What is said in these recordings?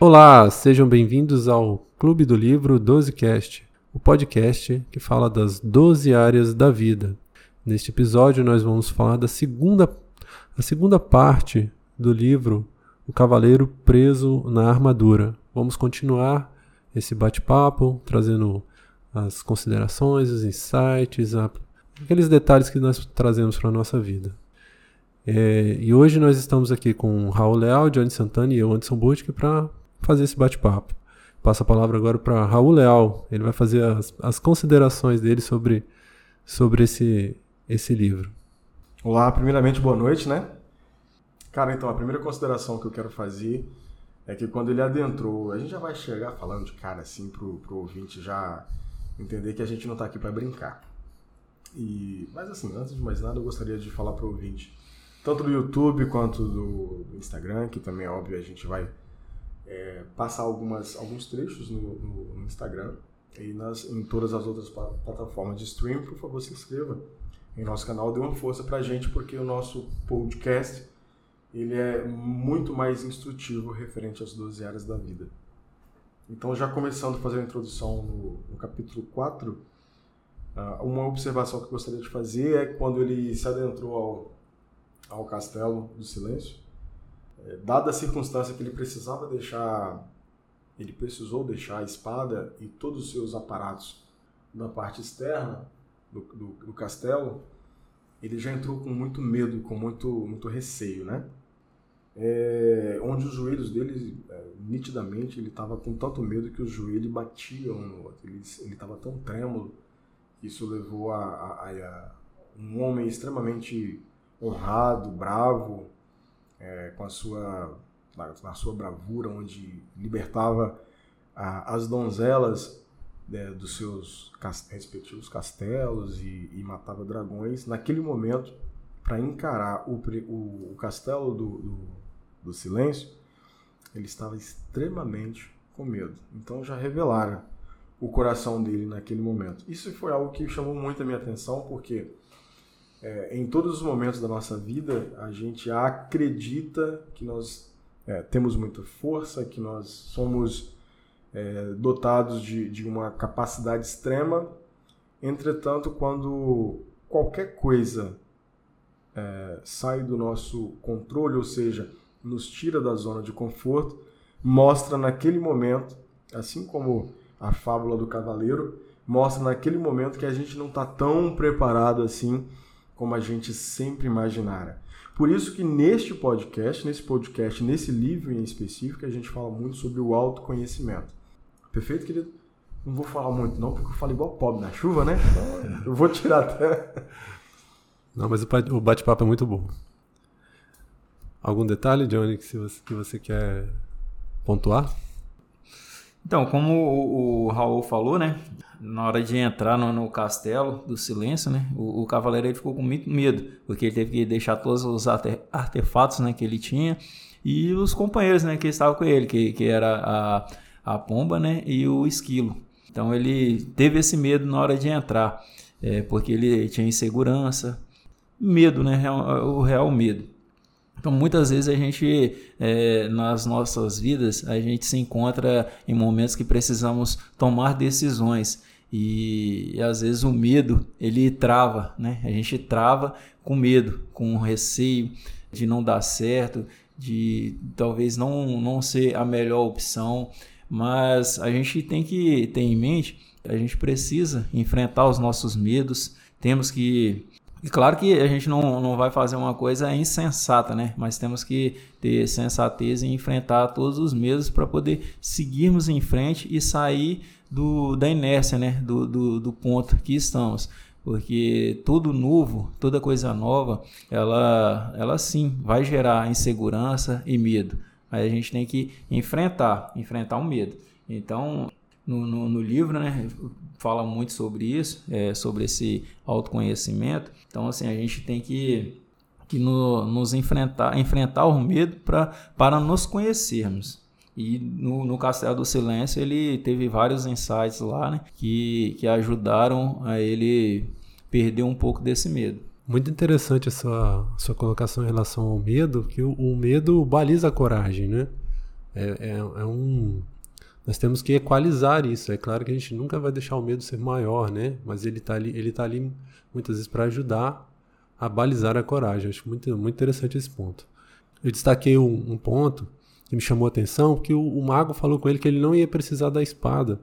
Olá, sejam bem-vindos ao Clube do Livro 12cast, o podcast que fala das 12 áreas da vida. Neste episódio nós vamos falar da segunda, a segunda parte do livro O Cavaleiro Preso na Armadura. Vamos continuar esse bate-papo, trazendo as considerações, os insights, aqueles detalhes que nós trazemos para a nossa vida. É, e hoje nós estamos aqui com Raul Leal, Johnny Santana e eu, Anderson Butke, para fazer esse bate-papo. Passo a palavra agora para Raul Leal. Ele vai fazer as, as considerações dele sobre, sobre esse, esse livro. Olá, primeiramente boa noite, né? Cara, então a primeira consideração que eu quero fazer é que quando ele adentrou, a gente já vai chegar falando de cara assim pro, pro ouvinte já entender que a gente não está aqui para brincar. E, mas assim, antes de mais nada, eu gostaria de falar pro ouvinte, tanto do YouTube quanto do, do Instagram, que também é óbvio a gente vai é, passar algumas, alguns trechos no, no, no Instagram e nas, em todas as outras plataformas de streaming, por favor, se inscreva em nosso canal, dê uma força pra gente, porque o nosso podcast ele é muito mais instrutivo referente às 12 áreas da vida. Então, já começando a fazer a introdução no, no capítulo 4, uh, ah, uma observação que eu gostaria de fazer é quando ele se adentrou ao, ao castelo do silêncio, dada a circunstância que ele precisava deixar, ele precisou deixar a espada e todos os seus aparatos na parte externa do, do, do castelo, ele já entrou com muito medo, com muito, muito receio, né? É, onde os joelhos dele, é, nitidamente, ele estava com tanto medo que os joelhos batiam um no outro. Ele estava tão trêmulo que isso levou a, a, a, um homem extremamente honrado, bravo, é, com a sua, na, sua bravura, onde libertava as donzelas né, dos seus respectivos castelos e, e, matava dragões, naquele momento, para encarar o, o, o castelo do, do, do, silêncio, ele estava extremamente com medo. Então já revelaram o coração dele naquele momento. Isso foi algo que chamou muito a minha atenção, porque é, em todos os momentos da nossa vida, a gente acredita que nós é, temos muita força, que nós somos é, dotados de, de uma capacidade extrema. Entretanto, quando qualquer coisa é, sai do nosso controle, ou seja, nos tira da zona de conforto, mostra naquele momento, assim como a fábula do cavaleiro, mostra naquele momento que a gente não está tão preparado assim como a gente sempre imaginara. Por isso que neste podcast, nesse podcast, nesse livro em específico, a gente fala muito sobre o autoconhecimento. Perfeito, querido? Não vou falar muito não, porque eu falo igual pobre na chuva, né? Então, eu vou tirar até... Não, mas o bate-papo é muito bom. Algum detalhe, Johnny, que você, que você quer pontuar? Então, como o, Raul falou, né? Na hora de entrar no, no castelo do silêncio, né? O, o, cavaleiro ele ficou com muito medo, porque ele teve que deixar todos os artefatos né, que ele tinha e os companheiros né, que estavam com ele, que, que era a, a pomba né, e o esquilo. Então ele teve esse medo na hora de entrar, é, porque ele tinha insegurança, medo, né? O real medo. Então, muitas vezes a gente, é, nas nossas vidas, a gente se encontra em momentos que precisamos tomar decisões. E, e, às vezes o medo ele trava, né? A gente trava com medo, com receio de não dar certo, de talvez não, não ser a melhor opção, mas a gente tem que ter em mente, a gente precisa enfrentar os nossos medos, temos que e claro que a gente não, não vai fazer uma coisa insensata, né? Mas temos que ter sensatez e enfrentar todos os medos para poder seguirmos em frente e sair do, da inércia, né? Do, do, do ponto que estamos. Porque tudo novo, toda coisa nova, ela, ela sim vai gerar insegurança e medo. Mas a gente tem que enfrentar, enfrentar o medo. Então, no, no, no livro, né? Fala muito sobre isso, é, sobre esse autoconhecimento. Então, assim, a gente tem que, que no, nos enfrentar, enfrentar o medo pra, para nos conhecermos. E no, no Castelo do Silêncio ele teve vários insights lá, né? Que, que ajudaram a ele perder um pouco desse medo. Muito interessante a sua, sua colocação em relação ao medo, que o, o medo baliza a coragem, né? É, é, é um nós temos que equalizar isso. É claro que a gente nunca vai deixar o medo ser maior, né? Mas ele está ali, ele tá ali muitas vezes para ajudar a balizar a coragem. Acho muito, muito interessante esse ponto. Eu destaquei um, um ponto que me chamou a atenção, que o, o, mago falou com ele que ele não ia precisar da espada.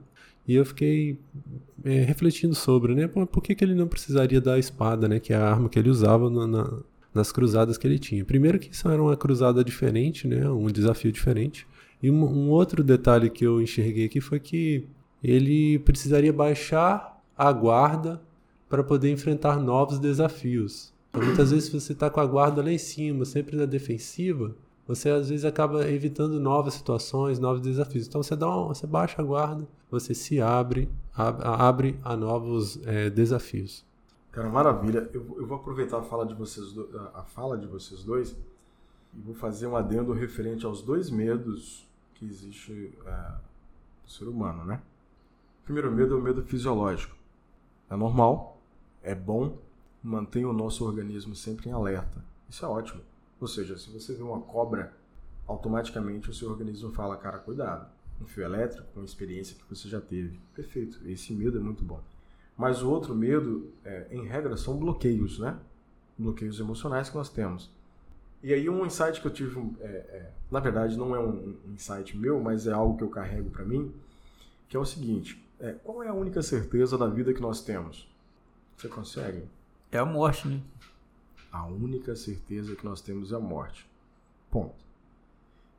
E eu fiquei é, refletindo sobre, né? Por, por que, que ele não precisaria da espada, né? Que é a arma que ele usava na, na, nas cruzadas que ele tinha. Primeiro que isso era uma cruzada diferente, né? Um desafio diferente. E um, outro detalhe que eu enxerguei aqui foi que ele precisaria baixar a guarda para poder enfrentar novos desafios. Então, muitas vezes você está com a guarda lá em cima, sempre na defensiva, você às vezes acaba evitando novas situações, novos desafios. Então você dá uma, você baixa a guarda, você se abre, ab, abre a novos é, desafios. Cara, maravilha. Eu, eu, vou aproveitar a fala de vocês, a fala de vocês dois e vou fazer um adendo referente aos dois medos que existe é, no ser humano, né? O primeiro medo é o medo fisiológico. É normal, é bom, mantém o nosso organismo sempre em alerta. Isso é ótimo. Ou seja, se você vê uma cobra, automaticamente o seu organismo fala, cara, cuidado. Um fio elétrico, com experiência que você já teve. Perfeito. Esse medo é muito bom. Mas o outro medo, é, em regra, são bloqueios, né? Bloqueios emocionais que nós temos. E aí um insight que eu tive, é, é, na verdade não é um, insight meu, mas é algo que eu carrego para mim, que é o seguinte: é, qual é a única certeza da vida que nós temos? Você consegue? É a morte, né? A única certeza que nós temos é a morte. Ponto.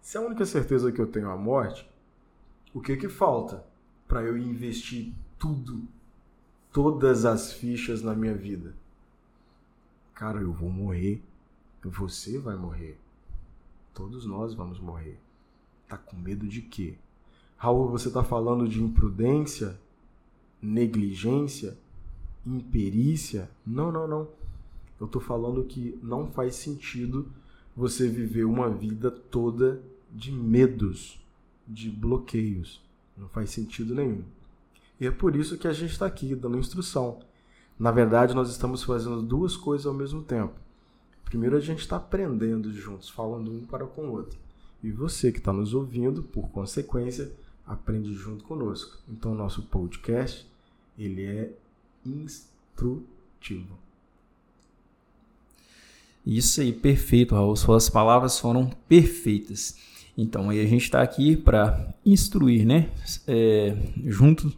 Se a única certeza que eu tenho é a morte, o que que falta para eu investir tudo, todas as fichas na minha vida? Cara, eu vou morrer você vai morrer. Todos nós vamos morrer. Tá com medo de quê? Raul, você está falando de imprudência, negligência, imperícia? Não, não, não. Eu estou falando que não faz sentido você viver uma vida toda de medos, de bloqueios. Não faz sentido nenhum. E é por isso que a gente está aqui dando instrução. Na verdade, nós estamos fazendo duas coisas ao mesmo tempo. Primeiro a gente está aprendendo juntos, falando um para com o outro. E você que está nos ouvindo, por consequência, aprende junto conosco. Então, nosso podcast, ele é instrutivo. Isso aí, perfeito, Raul. Suas palavras foram perfeitas. Então, aí a gente está aqui para instruir, né? É, junto,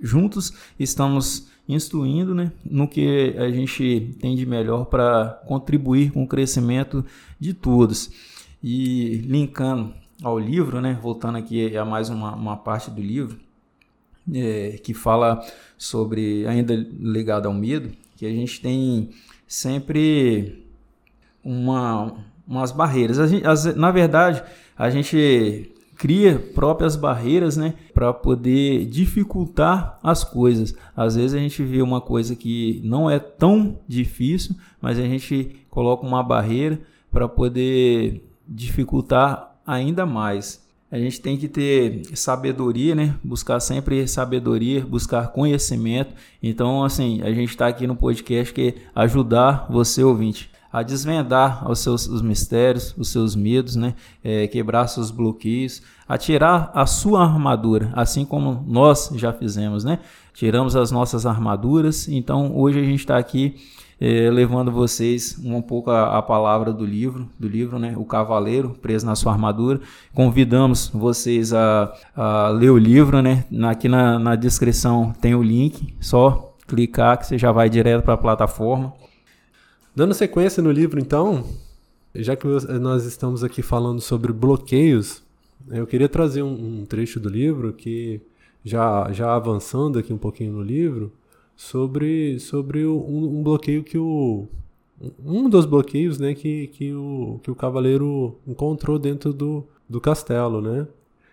juntos estamos instruindo né, no que a gente tem de melhor para contribuir com o crescimento de todos. E linkando ao livro, né, voltando aqui a mais uma, uma parte do livro, é, que fala sobre, ainda ligado ao medo, que a gente tem sempre uma, umas barreiras. Gente, as, na verdade, a gente cria próprias barreiras, né, para poder dificultar as coisas. Às vezes a gente vê uma coisa que não é tão difícil, mas a gente coloca uma barreira para poder dificultar ainda mais. A gente tem que ter sabedoria, né? Buscar sempre sabedoria, buscar conhecimento. Então, assim, a gente está aqui no podcast que é ajudar você ouvinte a desvendar os seus os mistérios, os seus medos, né? É, quebrar seus bloqueios, a tirar a sua armadura, assim como nós já fizemos, né? Tiramos as nossas armaduras, então hoje a gente está aqui é, levando vocês um pouco a, a, palavra do livro, do livro, né? O Cavaleiro preso na sua armadura. Convidamos vocês a, a ler o livro, né? Aqui na, na descrição tem o link, só clicar que você já vai direto para a plataforma. Dando sequência no livro, então, já que nós estamos aqui falando sobre bloqueios, eu queria trazer um, um trecho do livro que, já, já avançando aqui um pouquinho no livro, sobre, sobre um, um bloqueio que o. Um dos bloqueios né, que, que, o, que o cavaleiro encontrou dentro do, do castelo, né?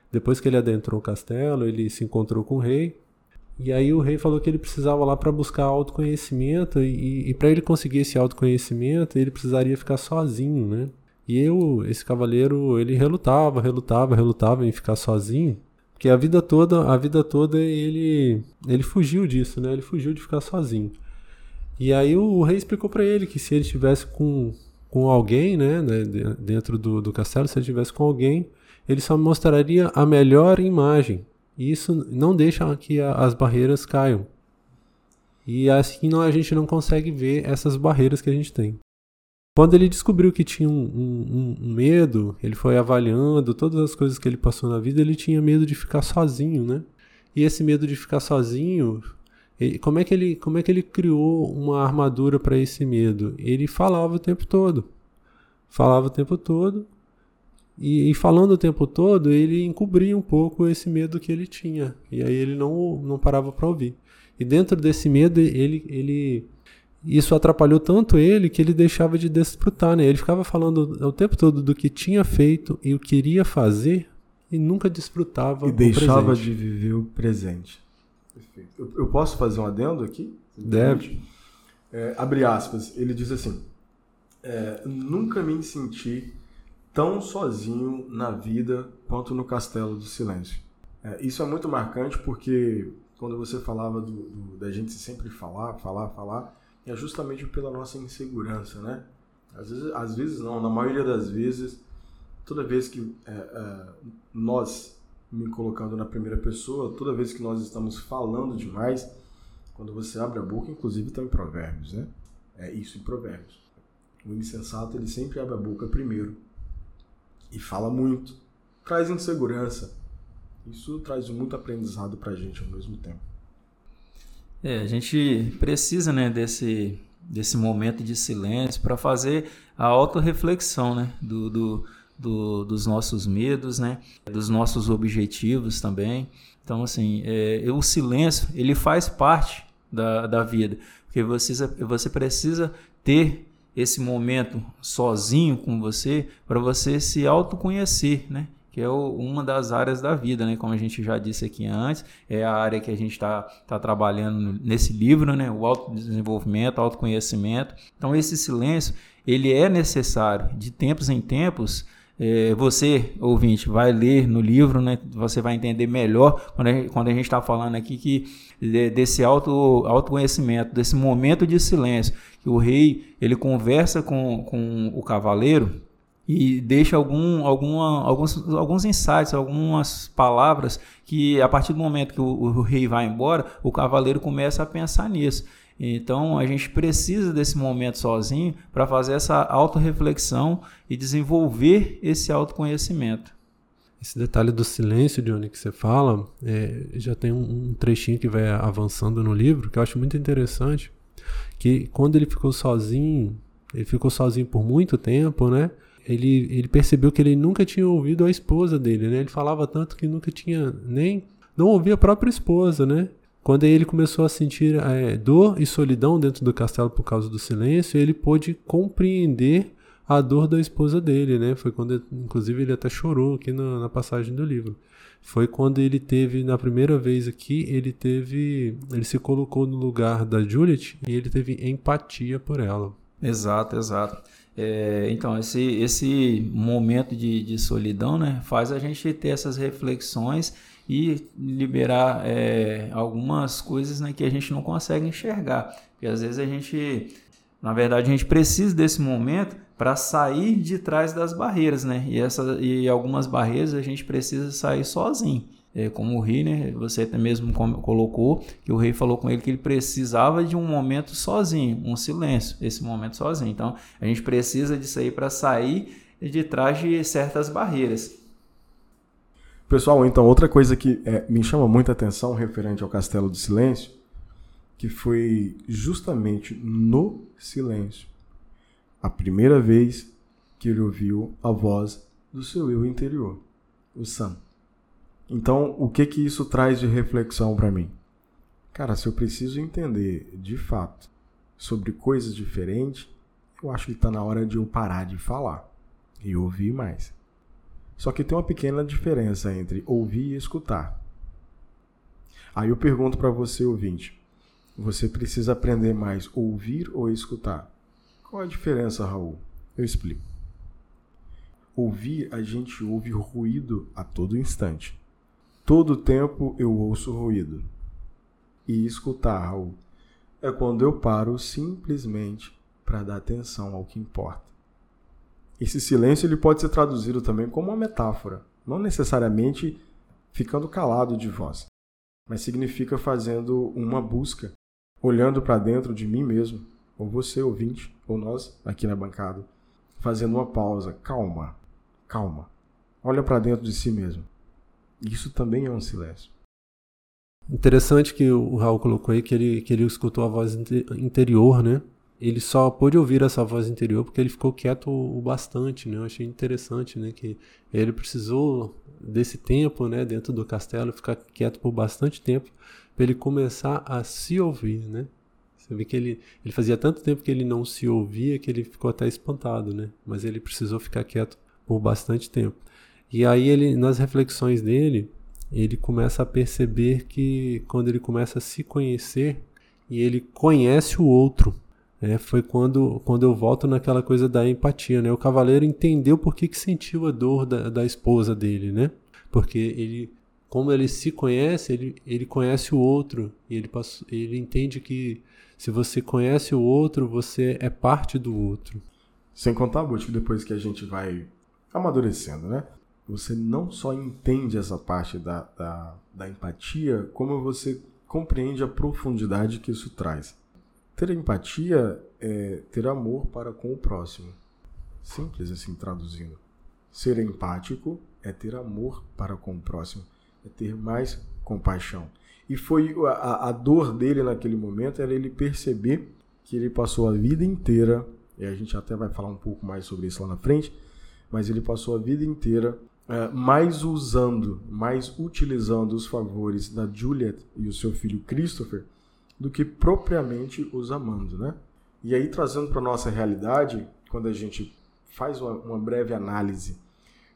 Depois que ele adentrou o castelo, ele se encontrou com o rei e aí o rei falou que ele precisava lá para buscar autoconhecimento e, e para ele conseguir esse autoconhecimento ele precisaria ficar sozinho, né? E eu, esse cavaleiro, ele relutava, relutava, relutava em ficar sozinho, porque a vida toda, a vida toda ele ele fugiu disso, né? Ele fugiu de ficar sozinho. E aí o, o rei explicou para ele que se ele estivesse com, com alguém, né, né dentro do, do castelo, se ele estivesse com alguém, ele só mostraria a melhor imagem. E isso não deixa que a, as barreiras caiam. E assim não, a gente não consegue ver essas barreiras que a gente tem. Quando ele descobriu que tinha um, um, um, medo, ele foi avaliando todas as coisas que ele passou na vida, ele tinha medo de ficar sozinho, né? E esse medo de ficar sozinho, ele, como, é que ele, como é que ele criou uma armadura para esse medo? Ele falava o tempo todo. Falava o tempo todo. E, e, falando o tempo todo, ele encobria um pouco esse medo que ele tinha. E aí ele não, não parava para ouvir. E dentro desse medo, ele, ele isso atrapalhou tanto ele que ele deixava de desfrutar, né? Ele ficava falando o tempo todo do que tinha feito e o que iria fazer e nunca desfrutava e deixava presente. de viver o presente. Perfeito. Eu, eu, posso fazer um adendo aqui? Deve. É, abre aspas. Ele diz assim: é, nunca me senti tão sozinho na vida quanto no Castelo do Silêncio. É, isso é muito marcante porque quando você falava do, do, da gente sempre falar, falar, falar, é justamente pela nossa insegurança, né? Às vezes, às vezes não, na maioria das vezes, toda vez que é, é, nós, me colocando na primeira pessoa, toda vez que nós estamos falando demais, quando você abre a boca, inclusive está em Provérbios, né? É isso em Provérbios. O insensato ele sempre abre a boca primeiro e fala muito, traz insegurança. Isso traz muito aprendizado para a gente ao mesmo tempo. É, a gente precisa, né, desse, desse momento de silêncio para fazer a autorreflexão, né, do, do, do, dos nossos medos, né, dos nossos objetivos também. Então, assim, é, o silêncio, ele faz parte da, da vida, porque você, você precisa ter esse momento sozinho com você para você se autoconhecer, né? que é uma das áreas da vida, né? Como a gente já disse aqui antes, é a área que a gente está tá trabalhando nesse livro, né? O autodesenvolvimento, autoconhecimento. Então, esse silêncio, ele é necessário de tempos em tempos. É, você, ouvinte, vai ler no livro, né? Você vai entender melhor quando a, quando gente está falando aqui que desse auto, autoconhecimento, desse momento de silêncio, que o rei ele conversa com, com o cavaleiro e deixa algum, alguma, alguns, alguns insights, algumas palavras que a partir do momento que o, o, rei vai embora, o cavaleiro começa a pensar nisso. Então a gente precisa desse momento sozinho para fazer essa autorreflexão e desenvolver esse autoconhecimento. Esse detalhe do silêncio, Johnny, que você fala, é, já tem um, um trechinho que vai avançando no livro que eu acho muito interessante. Que quando ele ficou sozinho, ele ficou sozinho por muito tempo, né? ele, ele percebeu que ele nunca tinha ouvido a esposa dele, né? Ele falava tanto que nunca tinha nem não ouvia a própria esposa, né? Quando ele começou a sentir é, dor e solidão dentro do castelo por causa do silêncio, ele pôde compreender a dor da esposa dele, né? Foi quando, inclusive, ele até chorou aqui na, na, passagem do livro. Foi quando ele teve, na primeira vez aqui, ele teve, ele se colocou no lugar da Juliet e ele teve empatia por ela. Exato, exato. É, então, esse, esse momento de, de solidão né, faz a gente ter essas reflexões e liberar é, algumas coisas né, que a gente não consegue enxergar. Porque às vezes a gente, na verdade, a gente precisa desse momento para sair de trás das barreiras, né? E, essa, e algumas barreiras a gente precisa sair sozinho é, como o rei, né? Você até mesmo colocou que o rei falou com ele que ele precisava de um momento sozinho, um silêncio, esse momento sozinho. Então, a gente precisa disso aí para sair de trás de certas barreiras. Pessoal, então outra coisa que é, me chama muita atenção referente ao Castelo do Silêncio, que foi justamente no silêncio a primeira vez que ele ouviu a voz do seu eu interior, o Sam. Então, o que que isso traz de reflexão para mim? Cara, se eu preciso entender de fato sobre coisas diferentes, eu acho que está na hora de eu parar de falar e ouvir mais. Só que tem uma pequena diferença entre ouvir e escutar. Aí eu pergunto para você, ouvinte: você precisa aprender mais ouvir ou escutar? Qual a diferença, Raul? Eu explico. Ouvir, a gente ouve ruído a todo instante. Todo tempo eu ouço ruído. E escutar, Raul, é quando eu paro simplesmente para dar atenção ao que importa. Esse silêncio ele pode ser traduzido também como uma metáfora. Não necessariamente ficando calado de voz, mas significa fazendo uma busca, olhando para dentro de mim mesmo, ou você, ouvinte, ou nós aqui na bancada, fazendo uma pausa. Calma, calma. Olha para dentro de si mesmo. Isso também é um silêncio. Interessante que o Raul colocou aí que ele, que ele escutou a voz interior, né? Ele só pôde ouvir essa voz interior porque ele ficou quieto o bastante, né? Eu achei interessante, né? Que ele precisou desse tempo, né? Dentro do castelo, ficar quieto por bastante tempo para ele começar a se ouvir, né? Você vê que ele, ele fazia tanto tempo que ele não se ouvia que ele ficou até espantado, né? Mas ele precisou ficar quieto por bastante tempo. E aí ele, nas reflexões dele, ele começa a perceber que quando ele começa a se conhecer e ele conhece o outro, né, foi quando, quando eu volto naquela coisa da empatia. Né? O cavaleiro entendeu por que, que sentiu a dor da, da esposa dele, né? Porque ele, como ele se conhece, ele, ele conhece o outro e ele, passou, ele entende que se você conhece o outro, você é parte do outro. Sem contar, Butch, depois que a gente vai amadurecendo, né? você não só entende essa parte da, da, da empatia, como você compreende a profundidade que isso traz. Ter empatia é ter amor para com o próximo. Simples assim traduzindo. Ser empático é ter amor para com o próximo, é ter mais compaixão. E foi a, a dor dele naquele momento era ele perceber que ele passou a vida inteira, e a gente até vai falar um pouco mais sobre isso lá na frente, mas ele passou a vida inteira é, mais usando, mais utilizando os favores da Juliet e o seu filho Christopher do que propriamente os amando, né? E aí trazendo para nossa realidade, quando a gente faz uma, uma breve análise,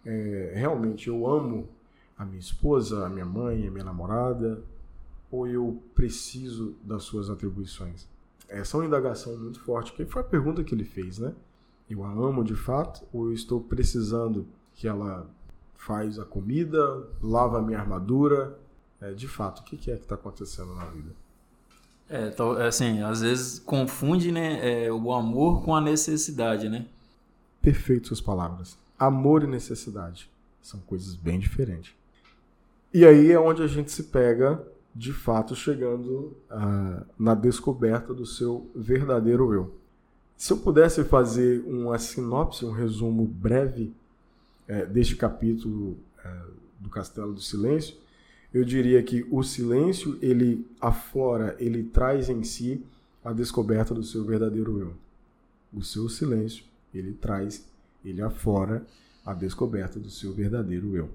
é, realmente eu amo a minha esposa, a minha mãe, a minha namorada, ou eu preciso das suas atribuições? Essa é uma indagação muito forte, que foi a pergunta que ele fez, né? Eu a amo de fato, ou eu estou precisando que ela faz a comida, lava a minha armadura. É, de fato, o que é que está acontecendo na vida? É, assim, às vezes confunde né, é, o amor com a necessidade, né? Perfeito suas palavras. Amor e necessidade são coisas bem diferentes. E aí é onde a gente se pega, de fato, chegando uh, na descoberta do seu verdadeiro eu. Se eu pudesse fazer uma sinopse, um resumo breve é, deste capítulo é, do Castelo do Silêncio, eu diria que o silêncio ele aflora, ele traz em si a descoberta do seu verdadeiro eu. O seu silêncio ele traz, ele aflora a descoberta do seu verdadeiro eu.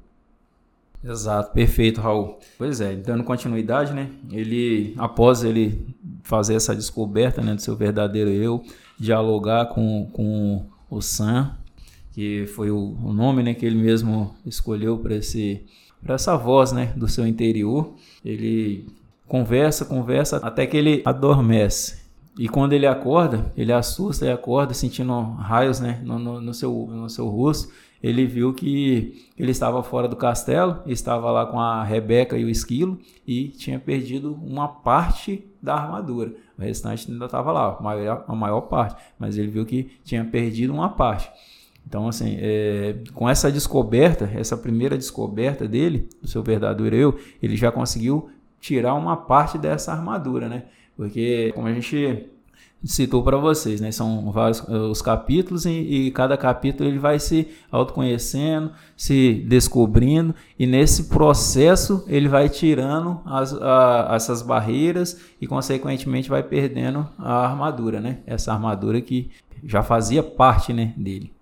Exato, perfeito, Raul. Pois é, dando continuidade, né? Ele, após ele fazer essa descoberta né, do seu verdadeiro eu, dialogar com, com o Sam, que foi o, o nome né, que ele mesmo escolheu para esse para essa voz né, do seu interior. Ele conversa, conversa até que ele adormece. E quando ele acorda, ele assusta e acorda sentindo raios né, no, no, no, seu, no seu rosto. Ele viu que ele estava fora do castelo, estava lá com a Rebeca e o esquilo e tinha perdido uma parte da armadura. O restante ainda estava lá, a maior, a maior parte, mas ele viu que tinha perdido uma parte. Então, assim, é, com essa descoberta, essa primeira descoberta dele, do seu verdadeiro eu, ele já conseguiu tirar uma parte dessa armadura, né? Porque, como a gente citou para vocês, né? São vários eh, os capítulos e, e, cada capítulo ele vai se autoconhecendo, se descobrindo e nesse processo ele vai tirando as, a, essas barreiras e consequentemente vai perdendo a armadura, né? Essa armadura que já fazia parte, né, dele.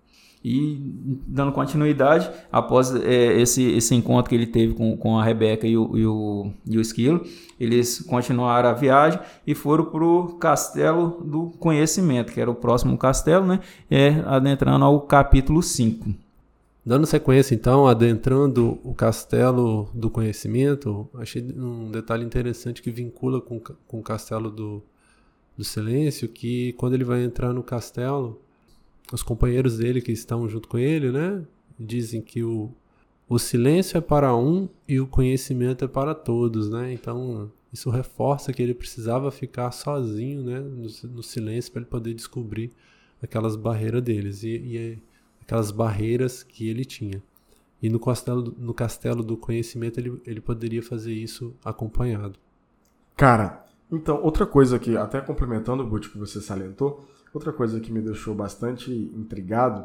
E dando continuidade, após é, esse, esse encontro que ele teve com, com a Rebeca e o, e, o, e o Esquilo, eles continuaram a viagem e foram para o Castelo do Conhecimento, que era o próximo castelo, né? É, adentrando ao capítulo 5. Dando sequência, então, adentrando o Castelo do Conhecimento, achei um detalhe interessante que vincula com, com o Castelo do, do Silêncio, que quando ele vai entrar no castelo, os companheiros dele que estão junto com ele, né? Dizem que o, o silêncio é para um e o conhecimento é para todos, né? Então isso reforça que ele precisava ficar sozinho, né? No, no silêncio para ele poder descobrir aquelas barreiras deles e, e aquelas barreiras que ele tinha. E no castelo, no castelo do conhecimento ele, ele poderia fazer isso acompanhado. Cara, então, outra coisa que, até complementando o que você salientou, outra coisa que me deixou bastante intrigado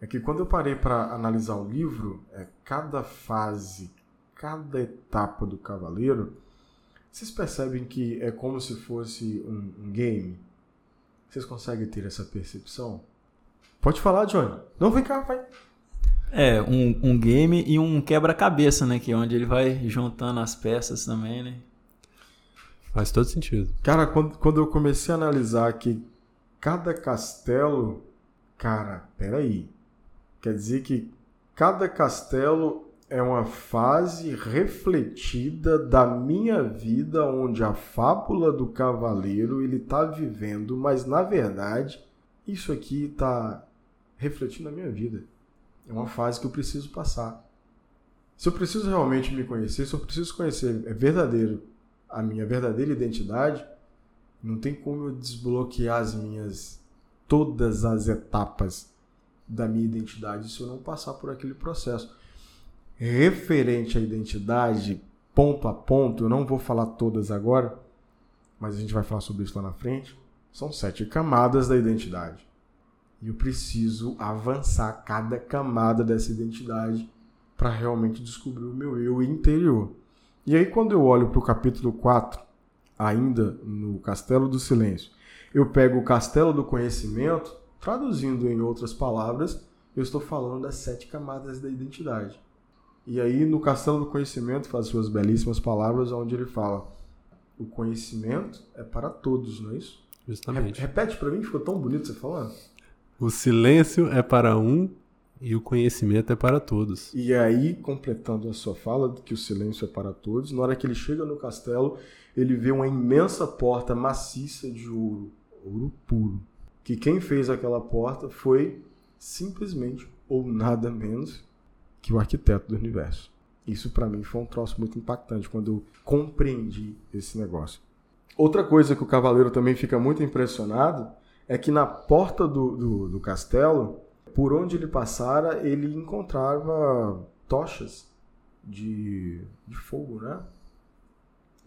é que quando eu parei para analisar o livro, é, cada fase, cada etapa do cavaleiro, vocês percebem que é como se fosse um, um game? Vocês conseguem ter essa percepção? Pode falar, Johnny. Não, vem cá, vai. É, um, um game e um quebra-cabeça, né? Que é onde ele vai juntando as peças também, né? Faz todo sentido. Cara, quando, quando eu comecei a analisar que cada castelo. Cara, peraí. Quer dizer que cada castelo é uma fase refletida da minha vida, onde a fábula do cavaleiro ele está vivendo, mas na verdade isso aqui está refletindo a minha vida. É uma fase que eu preciso passar. Se eu preciso realmente me conhecer, se eu preciso conhecer é verdadeiro a minha verdadeira identidade, não tem como eu desbloquear as minhas todas as etapas da minha identidade se eu não passar por aquele processo. Referente à identidade, ponto a ponto, eu não vou falar todas agora, mas a gente vai falar sobre isso lá na frente. São sete camadas da identidade. E eu preciso avançar cada camada dessa identidade para realmente descobrir o meu eu interior. E aí, quando eu olho para o capítulo 4, ainda no Castelo do Silêncio, eu pego o Castelo do Conhecimento, traduzindo em outras palavras, eu estou falando das sete camadas da identidade. E aí, no Castelo do Conhecimento, faz suas belíssimas palavras, onde ele fala: o conhecimento é para todos, não é isso? Justamente. Repete para mim, ficou tão bonito você falando. O silêncio é para um e o conhecimento é para todos. E aí, completando a sua fala, que o silêncio é para todos, na hora que ele chega no castelo, ele vê uma imensa porta maciça de ouro, ouro puro. Que quem fez aquela porta foi simplesmente ou nada menos que o arquiteto do universo. Isso para mim foi um troço muito impactante quando eu compreendi esse negócio. Outra coisa que o cavaleiro também fica muito impressionado é que na porta do, do, do castelo por onde ele passara, ele encontrava tochas de, de fogo, né?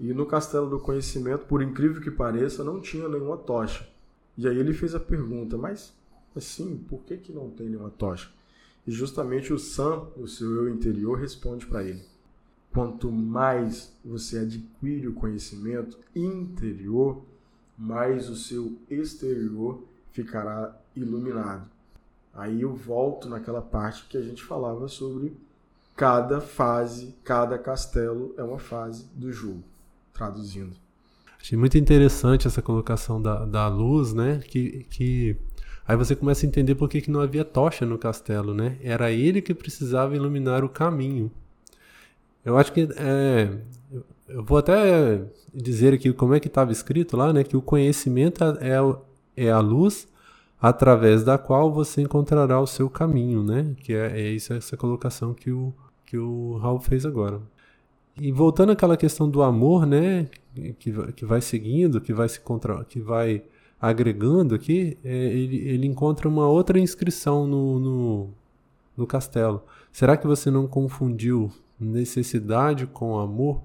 E no Castelo do Conhecimento, por incrível que pareça, não tinha nenhuma tocha. E aí ele fez a pergunta, mas assim, por que, que não tem nenhuma tocha? E justamente o Sam, o seu eu interior, responde para ele. Quanto mais você adquire o conhecimento interior, mais o seu exterior ficará iluminado. Aí eu volto naquela parte que a gente falava sobre cada fase, cada castelo é uma fase do jogo, traduzindo. Achei muito interessante essa colocação da, da luz, né? Que, que aí você começa a entender por que, que não havia tocha no castelo, né? Era ele que precisava iluminar o caminho. Eu acho que é, eu vou até dizer aqui como é que estava escrito lá, né? Que o conhecimento é, é a luz através da qual você encontrará o seu caminho, né? Que é, é essa colocação que o, que o Raul fez agora. E voltando àquela questão do amor, né? Que, que vai seguindo, que vai se contra, que vai agregando aqui, é, ele, ele encontra uma outra inscrição no, no, no castelo. Será que você não confundiu necessidade com amor?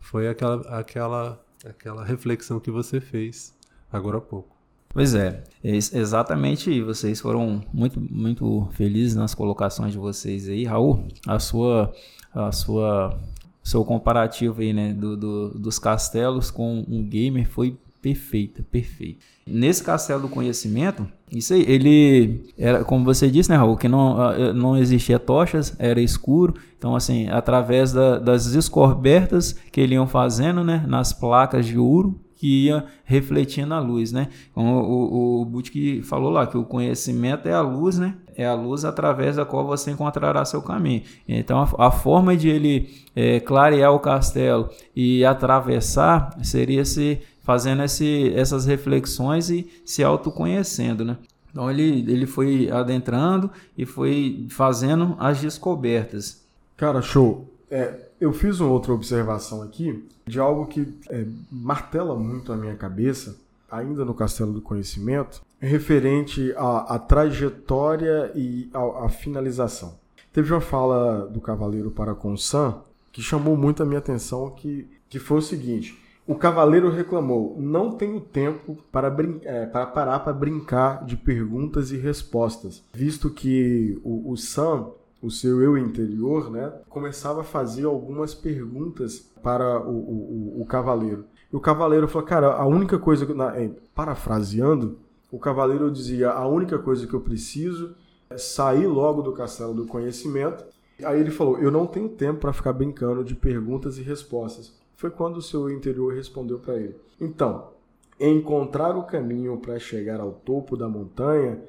Foi aquela, aquela, aquela reflexão que você fez agora há pouco. Pois é, exatamente. Vocês foram muito, muito felizes nas colocações de vocês aí, Raul. A sua, a sua, seu comparativo aí, né, do, do dos castelos com um gamer foi perfeita, perfeito. Nesse castelo do conhecimento, isso aí, ele era, como você disse, né, Raul, que não, não existia tochas, era escuro. Então, assim, através da, das descobertas que eles iam fazendo, né, nas placas de ouro, que ia refletindo a luz, né? Como o, o, o Butch falou lá, que o conhecimento é a luz, né? É a luz através da qual você encontrará seu caminho. Então, a, a forma de ele é, clarear o castelo e atravessar seria se fazendo esse, essas reflexões e se autoconhecendo, né? Então, ele, ele foi adentrando e foi fazendo as descobertas. Cara, show. É, eu fiz uma outra observação aqui de algo que é, martela muito a minha cabeça, ainda no Castelo do Conhecimento, referente à, à trajetória e à, à finalização. Teve uma fala do cavaleiro para com Sam que chamou muito a minha atenção, que, que foi o seguinte. O cavaleiro reclamou: não tenho tempo para, é, para parar para brincar de perguntas e respostas, visto que o, o Sam, o seu eu interior, né, começava a fazer algumas perguntas para o, o, o cavaleiro. E o cavaleiro falou: cara, a única coisa, na, é, parafraseando, o cavaleiro dizia: a única coisa que eu preciso é sair logo do castelo do conhecimento. Aí ele falou: eu não tenho tempo para ficar brincando de perguntas e respostas foi quando o seu interior respondeu para ele. Então, encontrar o caminho para chegar ao topo da montanha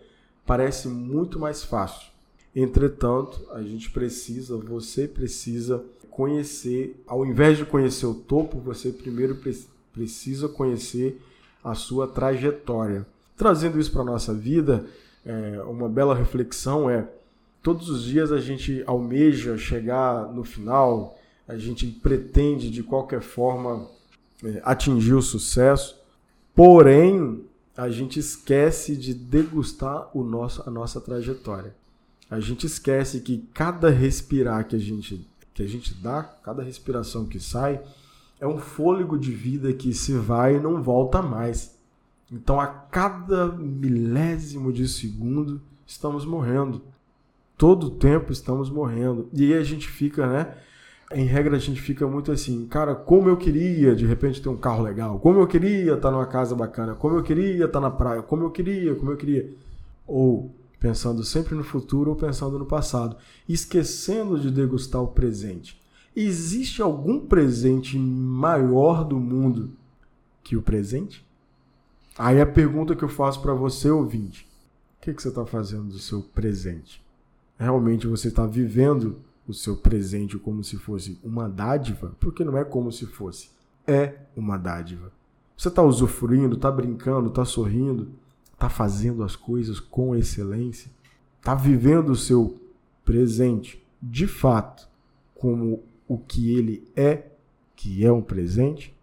parece muito mais fácil. Entretanto, a gente precisa, você precisa conhecer, ao invés de conhecer o topo, você primeiro precisa conhecer a sua trajetória. Trazendo isso para a nossa vida, é, uma bela reflexão é: todos os dias a gente almeja chegar no final, a gente pretende de qualquer forma é, atingir o sucesso, porém a gente esquece de degustar o nosso, a nossa trajetória. A gente esquece que cada respirar que a gente que a gente dá, cada respiração que sai, é um fôlego de vida que se vai e não volta mais. Então, a cada milésimo de segundo, estamos morrendo. Todo o tempo estamos morrendo. E aí a gente fica, né? em regra a gente fica muito assim, cara, como eu queria de repente ter um carro legal, como eu queria estar numa casa bacana, como eu queria estar na praia, como eu queria, como eu queria. Ou pensando sempre no futuro ou pensando no passado, esquecendo de degustar o presente. Existe algum presente maior do mundo que o presente? Aí a pergunta que eu faço para você, ouvinte: o que, que você está fazendo do seu presente? Realmente você está vivendo o seu presente como se fosse uma dádiva, porque não é como se fosse, é uma dádiva. Você está usufruindo, está brincando, está sorrindo, está fazendo as coisas com excelência, está vivendo o seu presente de fato como o que ele é, que é um presente.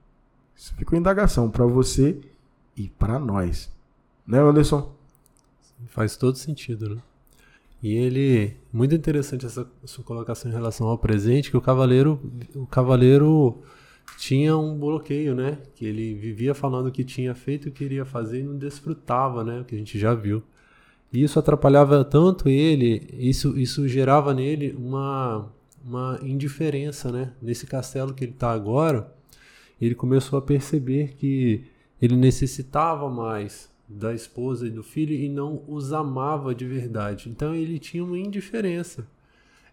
Isso fica uma indagação para você e para nós. Né, Anderson? Faz todo sentido, né? E ele, muito interessante essa sua colocação em relação ao presente, que o cavaleiro, o cavaleiro tinha um bloqueio, né? Que ele vivia falando que tinha feito o que queria fazer e não desfrutava, né? O que a gente já viu. E isso atrapalhava tanto ele, isso, isso gerava nele uma, uma indiferença, né? Nesse castelo que ele está agora, ele começou a perceber que ele necessitava mais da esposa e do filho e não os amava de verdade. Então ele tinha uma indiferença.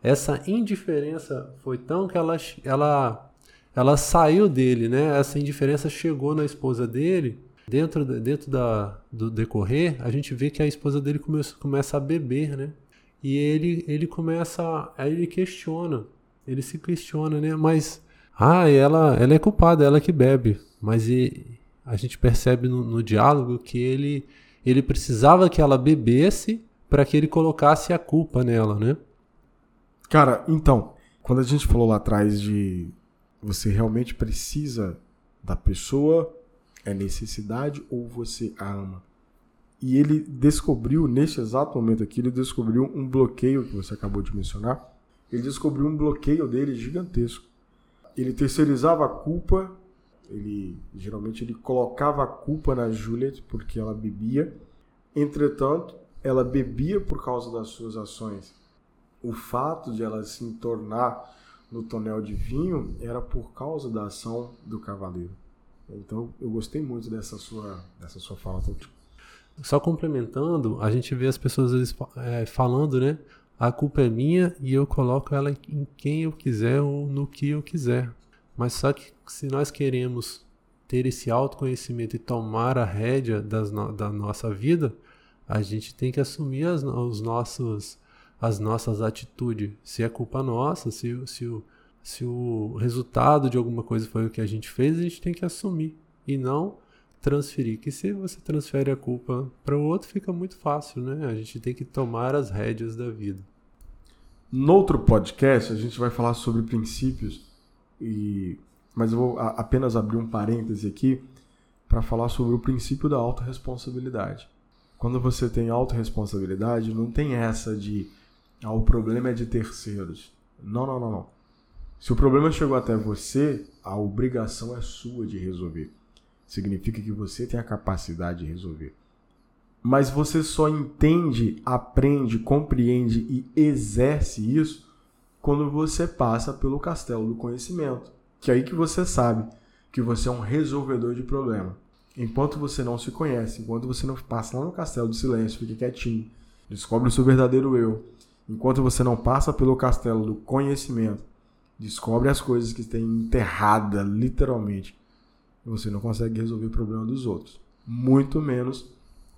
Essa indiferença foi tão que ela, ela, ela saiu dele, né? Essa indiferença chegou na esposa dele. Dentro, dentro da, do decorrer, a gente vê que a esposa dele começa, começa a beber, né? E ele, ele começa. Aí ele questiona. Ele se questiona, né? Mas. Ah, ela, ela é culpada, ela que bebe. Mas e, a gente percebe no, no diálogo que ele, ele precisava que ela bebesse para que ele colocasse a culpa nela, né? Cara, então, quando a gente falou lá atrás de você realmente precisa da pessoa, é necessidade ou você a ama? E ele descobriu, neste exato momento aqui, ele descobriu um bloqueio que você acabou de mencionar. Ele descobriu um bloqueio dele gigantesco. Ele terceirizava a culpa ele geralmente ele colocava a culpa na Juliet porque ela bebia. Entretanto, ela bebia por causa das suas ações. O fato de ela se tornar no tonel de vinho era por causa da ação do cavaleiro. Então, eu gostei muito dessa sua dessa sua fala. Só complementando, a gente vê as pessoas vezes, é, falando, né? A culpa é minha e eu coloco ela em quem eu quiser ou no que eu quiser. Mas só que se nós queremos ter esse autoconhecimento e tomar a rédea das no, da nossa vida, a gente tem que assumir as, os nossos, as nossas atitudes. Se é culpa nossa, se, se, o, se o resultado de alguma coisa foi o que a gente fez, a gente tem que assumir e não transferir. Que se você transfere a culpa para o outro, fica muito fácil, né? A gente tem que tomar as rédeas da vida. No outro podcast, a gente vai falar sobre princípios e, mas eu vou apenas abrir um parêntese aqui para falar sobre o princípio da autorresponsabilidade. Quando você tem autorresponsabilidade, não tem essa de Ah, o problema é de terceiros. Não, não, não, não. Se o problema chegou até você, a obrigação é sua de resolver. Significa que você tem a capacidade de resolver. Mas você só entende, aprende, compreende e exerce isso quando você passa pelo castelo do conhecimento. Que é aí que você sabe que você é um resolvedor de problema. Enquanto você não se conhece, enquanto você não passa lá no castelo do silêncio, fica quietinho, descobre o seu verdadeiro eu. Enquanto você não passa pelo castelo do conhecimento, descobre as coisas que têm enterrada, literalmente, você não consegue resolver o problema dos outros. Muito menos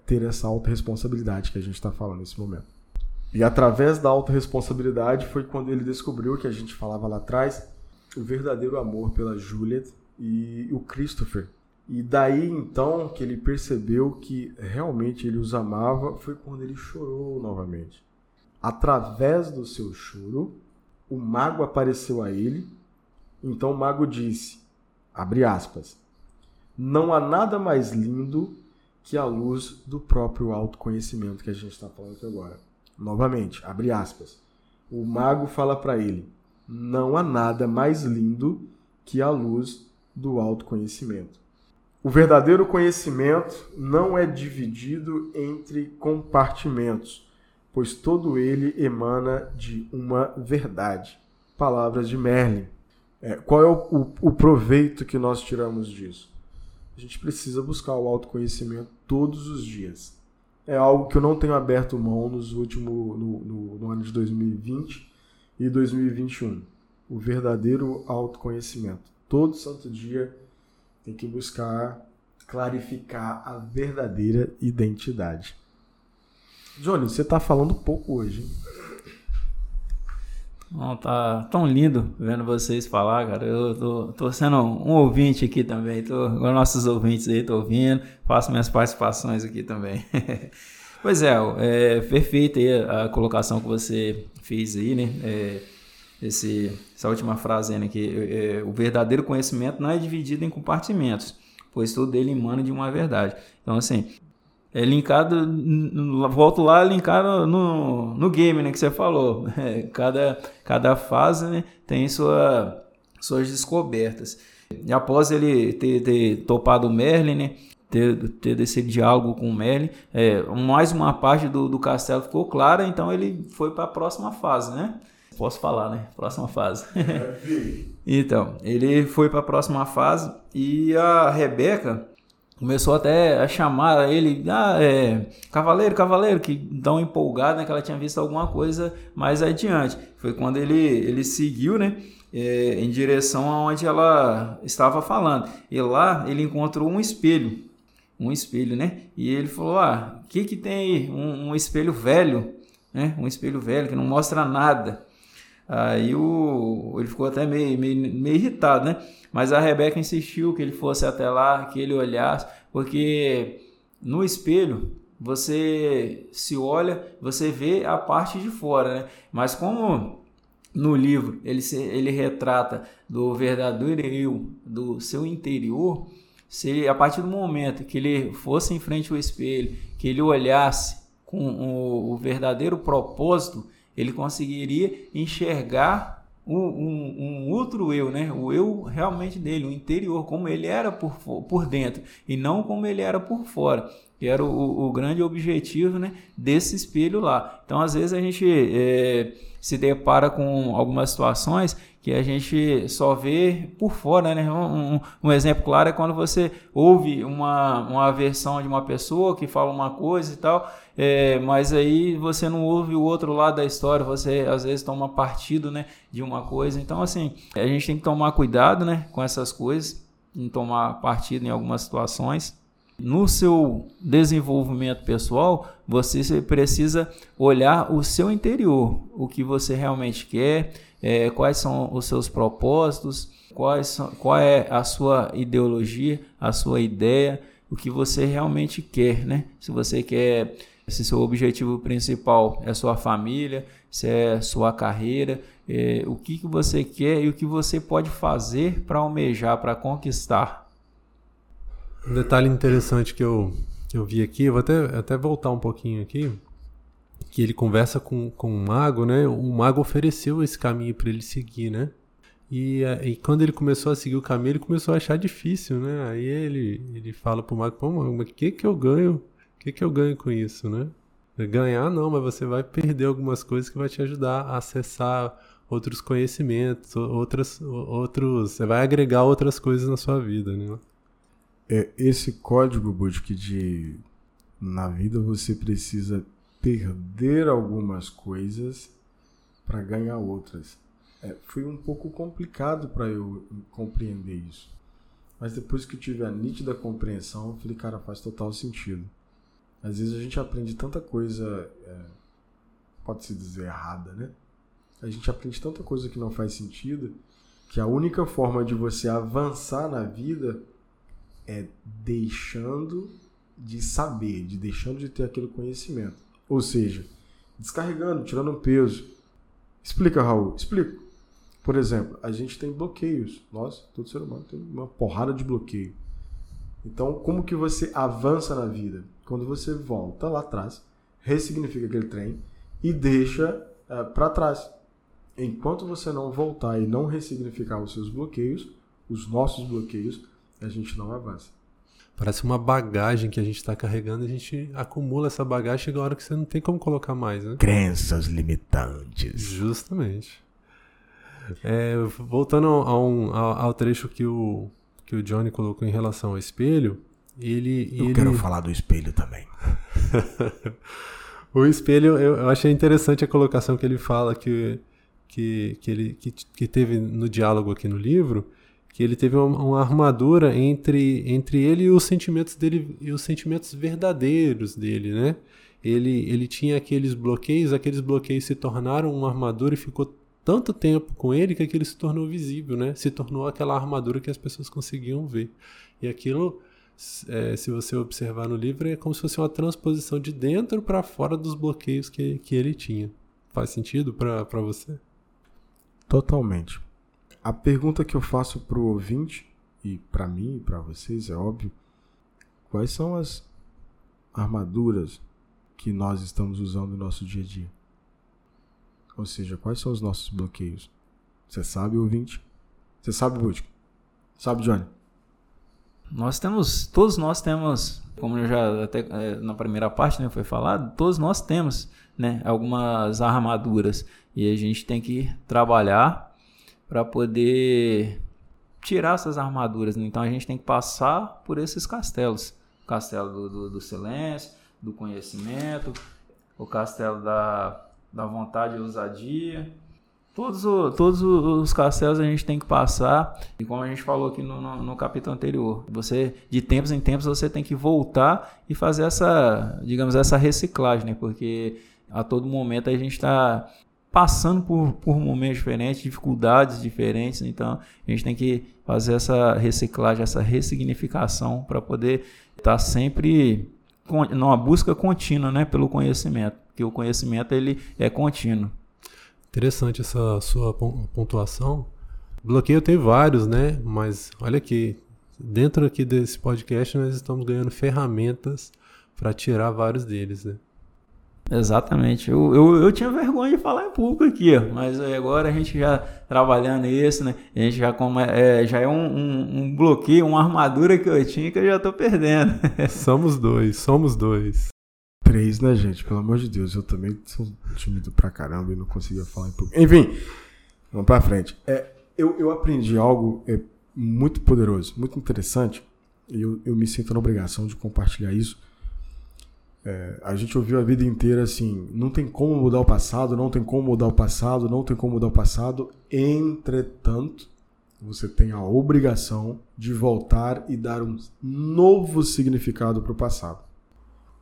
ter essa autorresponsabilidade que a gente está falando nesse momento. E através da autorresponsabilidade foi quando ele descobriu que a gente falava lá atrás, o verdadeiro amor pela Juliet e o Christopher. E daí então que ele percebeu que realmente ele os amava foi quando ele chorou novamente. Através do seu choro, o mago apareceu a ele. Então o mago disse, abre aspas, não há nada mais lindo que a luz do próprio autoconhecimento que a gente está falando aqui agora. Novamente, abre aspas. O mago fala para ele: não há nada mais lindo que a luz do autoconhecimento. O verdadeiro conhecimento não é dividido entre compartimentos, pois todo ele emana de uma verdade. Palavras de Merlin. É, qual é o, o, o proveito que nós tiramos disso? A gente precisa buscar o autoconhecimento todos os dias. É algo que eu não tenho aberto mão nos últimos, no, no, no ano de 2020 e 2021. O verdadeiro autoconhecimento. Todo santo dia tem que buscar clarificar a verdadeira identidade. Johnny, você está falando pouco hoje. Hein? Não, tá tão lindo vendo vocês falar, cara. Eu tô, tô sendo um ouvinte aqui também. Tô, nossos ouvintes aí, tô ouvindo. Faço minhas participações aqui também. pois é, é perfeita a colocação que você fez aí, né? É, esse, essa última frase né? Que é, o verdadeiro conhecimento não é dividido em compartimentos, pois todo ele emana de uma verdade. Então, assim, é linkado, volto lá, linkado no, no game, né, que você falou. É, cada, cada fase né, tem sua, suas descobertas. E após ele ter, ter topado o Merlin, né, ter, ter esse diálogo com o Merlin, é, mais uma parte do, do castelo ficou clara, então ele foi para a próxima fase, né? Posso falar, né? Próxima fase. então, ele foi para a próxima fase e a Rebeca começou até a chamar ele, ah, é, cavaleiro, cavaleiro, que dá uma empolgada, né, que ela tinha visto alguma coisa mais adiante. Foi quando ele, ele seguiu, né, é, em direção aonde ela estava falando. E lá ele encontrou um espelho, um espelho, né, e ele falou, ah, o que que tem aí? Um, um espelho velho, né, um espelho velho que não mostra nada. Aí o, ele ficou até meio, meio, meio irritado, né? Mas a Rebeca insistiu que ele fosse até lá, que ele olhasse, porque no espelho você se olha, você vê a parte de fora, né? Mas como no livro ele, se, ele retrata do verdadeiro eu, do seu interior, se a partir do momento que ele fosse em frente ao espelho, que ele olhasse com o, o verdadeiro propósito, ele conseguiria enxergar um, um, um, outro eu, né? O eu realmente dele, o interior, como ele era por, por dentro e não como ele era por fora, que era o, o grande objetivo, né? Desse espelho lá. Então, às vezes a gente é, se depara com algumas situações que a gente só vê por fora, né? Um, um, exemplo claro é quando você ouve uma, uma versão de uma pessoa que fala uma coisa e tal, é, mas aí você não ouve o outro lado da história, você às vezes toma partido, né, de uma coisa. Então, assim, a gente tem que tomar cuidado, né, com essas coisas, em tomar partido em algumas situações. No seu desenvolvimento pessoal, você precisa olhar o seu interior, o que você realmente quer, é, quais são os seus propósitos, quais são, qual é a sua ideologia, a sua ideia, o que você realmente quer, né? Se você quer, se seu objetivo principal é sua família, se é sua carreira, é, o que, que você quer e o que você pode fazer para almejar, para conquistar. Um detalhe interessante que eu, eu vi aqui, vou até, até voltar um pouquinho aqui, que ele conversa com, com um mago, né? O mago ofereceu esse caminho para ele seguir, né? E, e, quando ele começou a seguir o caminho, ele começou a achar difícil, né? Aí ele, ele fala pro mago, pô, mas o que que eu ganho? Que que eu ganho com isso, né? Ganhar não, mas você vai perder algumas coisas que vai te ajudar a acessar outros conhecimentos, outras, outros, você vai agregar outras coisas na sua vida, né? É esse código, Budk, de na vida você precisa perder algumas coisas para ganhar outras. É, foi um pouco complicado para eu compreender isso. Mas depois que eu tive a nítida compreensão, eu falei, cara, faz total sentido. Às vezes a gente aprende tanta coisa, é, pode-se dizer errada, né? A gente aprende tanta coisa que não faz sentido, que a única forma de você avançar na vida é deixando de saber, de deixando de ter aquele conhecimento. Ou seja, descarregando, tirando um peso. Explica, Raul. Explico. Por exemplo, a gente tem bloqueios. Nós, todo ser humano, tem uma porrada de bloqueio. Então, como que você avança na vida? Quando você volta lá atrás, ressignifica aquele trem e deixa é, para trás. Enquanto você não voltar e não ressignificar os seus bloqueios, os nossos bloqueios, a gente não avança. Parece uma bagagem que a gente está carregando, a gente acumula essa bagagem, chega a hora que você não tem como colocar mais, né? Crenças limitantes. Justamente. É, voltando ao, um, ao, trecho que o, que o Johnny colocou em relação ao espelho, ele. Eu ele... quero falar do espelho também. o espelho, eu, eu, achei interessante a colocação que ele fala que, que, que, ele, que, que teve no diálogo aqui no livro, que ele teve uma, uma, armadura entre, entre ele e os sentimentos dele e os sentimentos verdadeiros dele, né? Ele, ele tinha aqueles bloqueios, aqueles bloqueios se tornaram uma armadura e ficou tanto tempo com ele que aquilo se tornou visível, né? Se tornou aquela armadura que as pessoas conseguiam ver. E aquilo, é, se você observar no livro, é como se fosse uma transposição de dentro para fora dos bloqueios que, que ele tinha. Faz sentido para você? Totalmente. A pergunta que eu faço para o ouvinte, e para mim e para vocês, é óbvio, quais são as armaduras que nós estamos usando no nosso dia a dia? Ou seja, quais são os nossos bloqueios? Você sabe, ouvinte? Você sabe, Bud? Sabe, Johnny? Nós temos, todos nós temos, como eu já até é, na primeira parte né, foi falado, todos nós temos né, algumas armaduras e a gente tem que trabalhar para poder tirar essas armaduras. Né? Então a gente tem que passar por esses castelos, o castelo do, do, do silêncio, do conhecimento, o castelo da da vontade e ousadia. Todos, o, todos os castelos a gente tem que passar, e como a gente falou aqui no, no, no, capítulo anterior, você de tempos em tempos você tem que voltar e fazer essa, digamos, essa reciclagem, né? porque a todo momento a gente está passando por, por momentos diferentes, dificuldades diferentes, então a gente tem que fazer essa reciclagem, essa ressignificação para poder estar tá sempre numa busca contínua né, pelo conhecimento que o conhecimento ele é contínuo. Interessante essa sua pontuação. Bloqueio tem vários, né? Mas olha aqui, dentro aqui desse podcast nós estamos ganhando ferramentas para tirar vários deles, né? Exatamente. Eu, eu, eu, tinha vergonha de falar em público aqui, mas agora a gente já trabalhando isso, né? A gente já, como, é, já é um, um, um, bloqueio, uma armadura que eu tinha que eu já tô perdendo. somos dois, somos dois três, né, gente? Pelo amor de Deus, eu também sou tímido pra caramba e não conseguia falar em público. Enfim, vamos pra frente. É, eu, eu aprendi algo é, muito poderoso, muito interessante, e eu, eu me sinto na obrigação de compartilhar isso. É, a gente ouviu a vida inteira assim: não tem como mudar o passado, não tem como mudar o passado, não tem como mudar o passado. Entretanto, você tem a obrigação de voltar e dar um novo significado para o passado.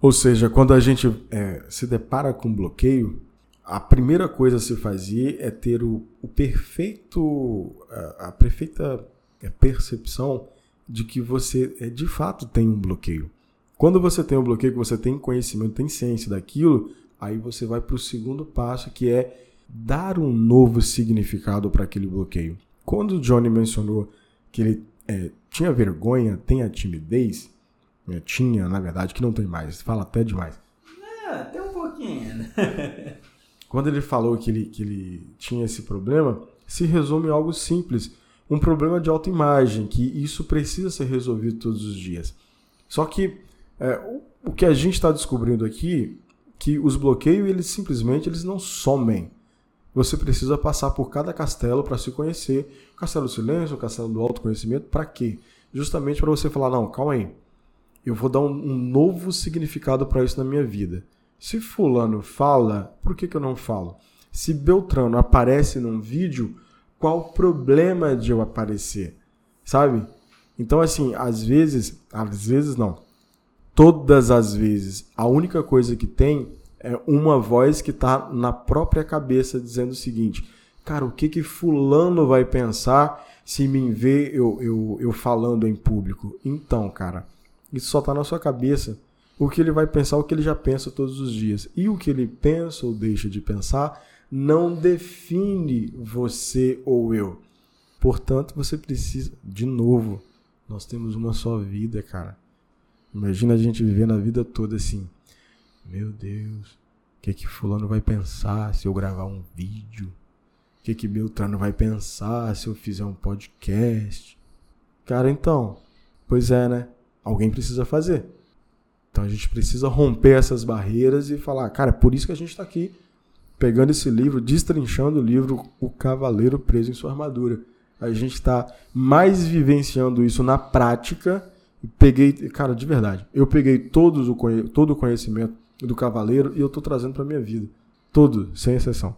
Ou seja, quando a gente é, se depara com bloqueio, a primeira coisa a se fazer é ter o, o perfeito, a, a perfeita é, percepção de que você é, de fato tem um bloqueio. Quando você tem um bloqueio, que você tem conhecimento, tem ciência daquilo, aí você vai para o segundo passo, que é dar um novo significado para aquele bloqueio. Quando o Johnny mencionou que ele é, tinha vergonha, tem a timidez, tinha, na verdade, que não tem mais. Fala até demais. É, tem um pouquinho. Quando ele falou que ele, que ele tinha esse problema, se resume em algo simples. Um problema de autoimagem, que isso precisa ser resolvido todos os dias. Só que é, o que a gente está descobrindo aqui, que os bloqueios, eles simplesmente eles não somem. Você precisa passar por cada castelo para se conhecer. O castelo do silêncio, o castelo do autoconhecimento, para quê? Justamente para você falar, não, calma aí. Eu vou dar um, um novo significado para isso na minha vida. Se fulano fala, por que, que eu não falo? Se Beltrano aparece num vídeo, qual o problema de eu aparecer? Sabe? Então, assim, às vezes, às vezes não. Todas as vezes, a única coisa que tem é uma voz que está na própria cabeça dizendo o seguinte: cara, o que que fulano vai pensar se me ver eu, eu, eu falando em público? Então, cara, isso só está na sua cabeça o que ele vai pensar, o que ele já pensa todos os dias. E o que ele pensa ou deixa de pensar não define você ou eu. Portanto, você precisa, de novo, nós temos uma só vida, cara. Imagina a gente vivendo a vida toda assim. Meu Deus, o que que fulano vai pensar se eu gravar um vídeo? O que que Beltrano vai pensar se eu fizer um podcast? Cara, então, pois é, né? Alguém precisa fazer. Então a gente precisa romper essas barreiras e falar, cara, é por isso que a gente está aqui pegando esse livro, destrinchando o livro O Cavaleiro Preso em Sua Armadura. A gente está mais vivenciando isso na prática. Peguei, cara, de verdade, eu peguei todos o, todo o conhecimento do Cavaleiro e eu estou trazendo para minha vida. Todo, sem exceção.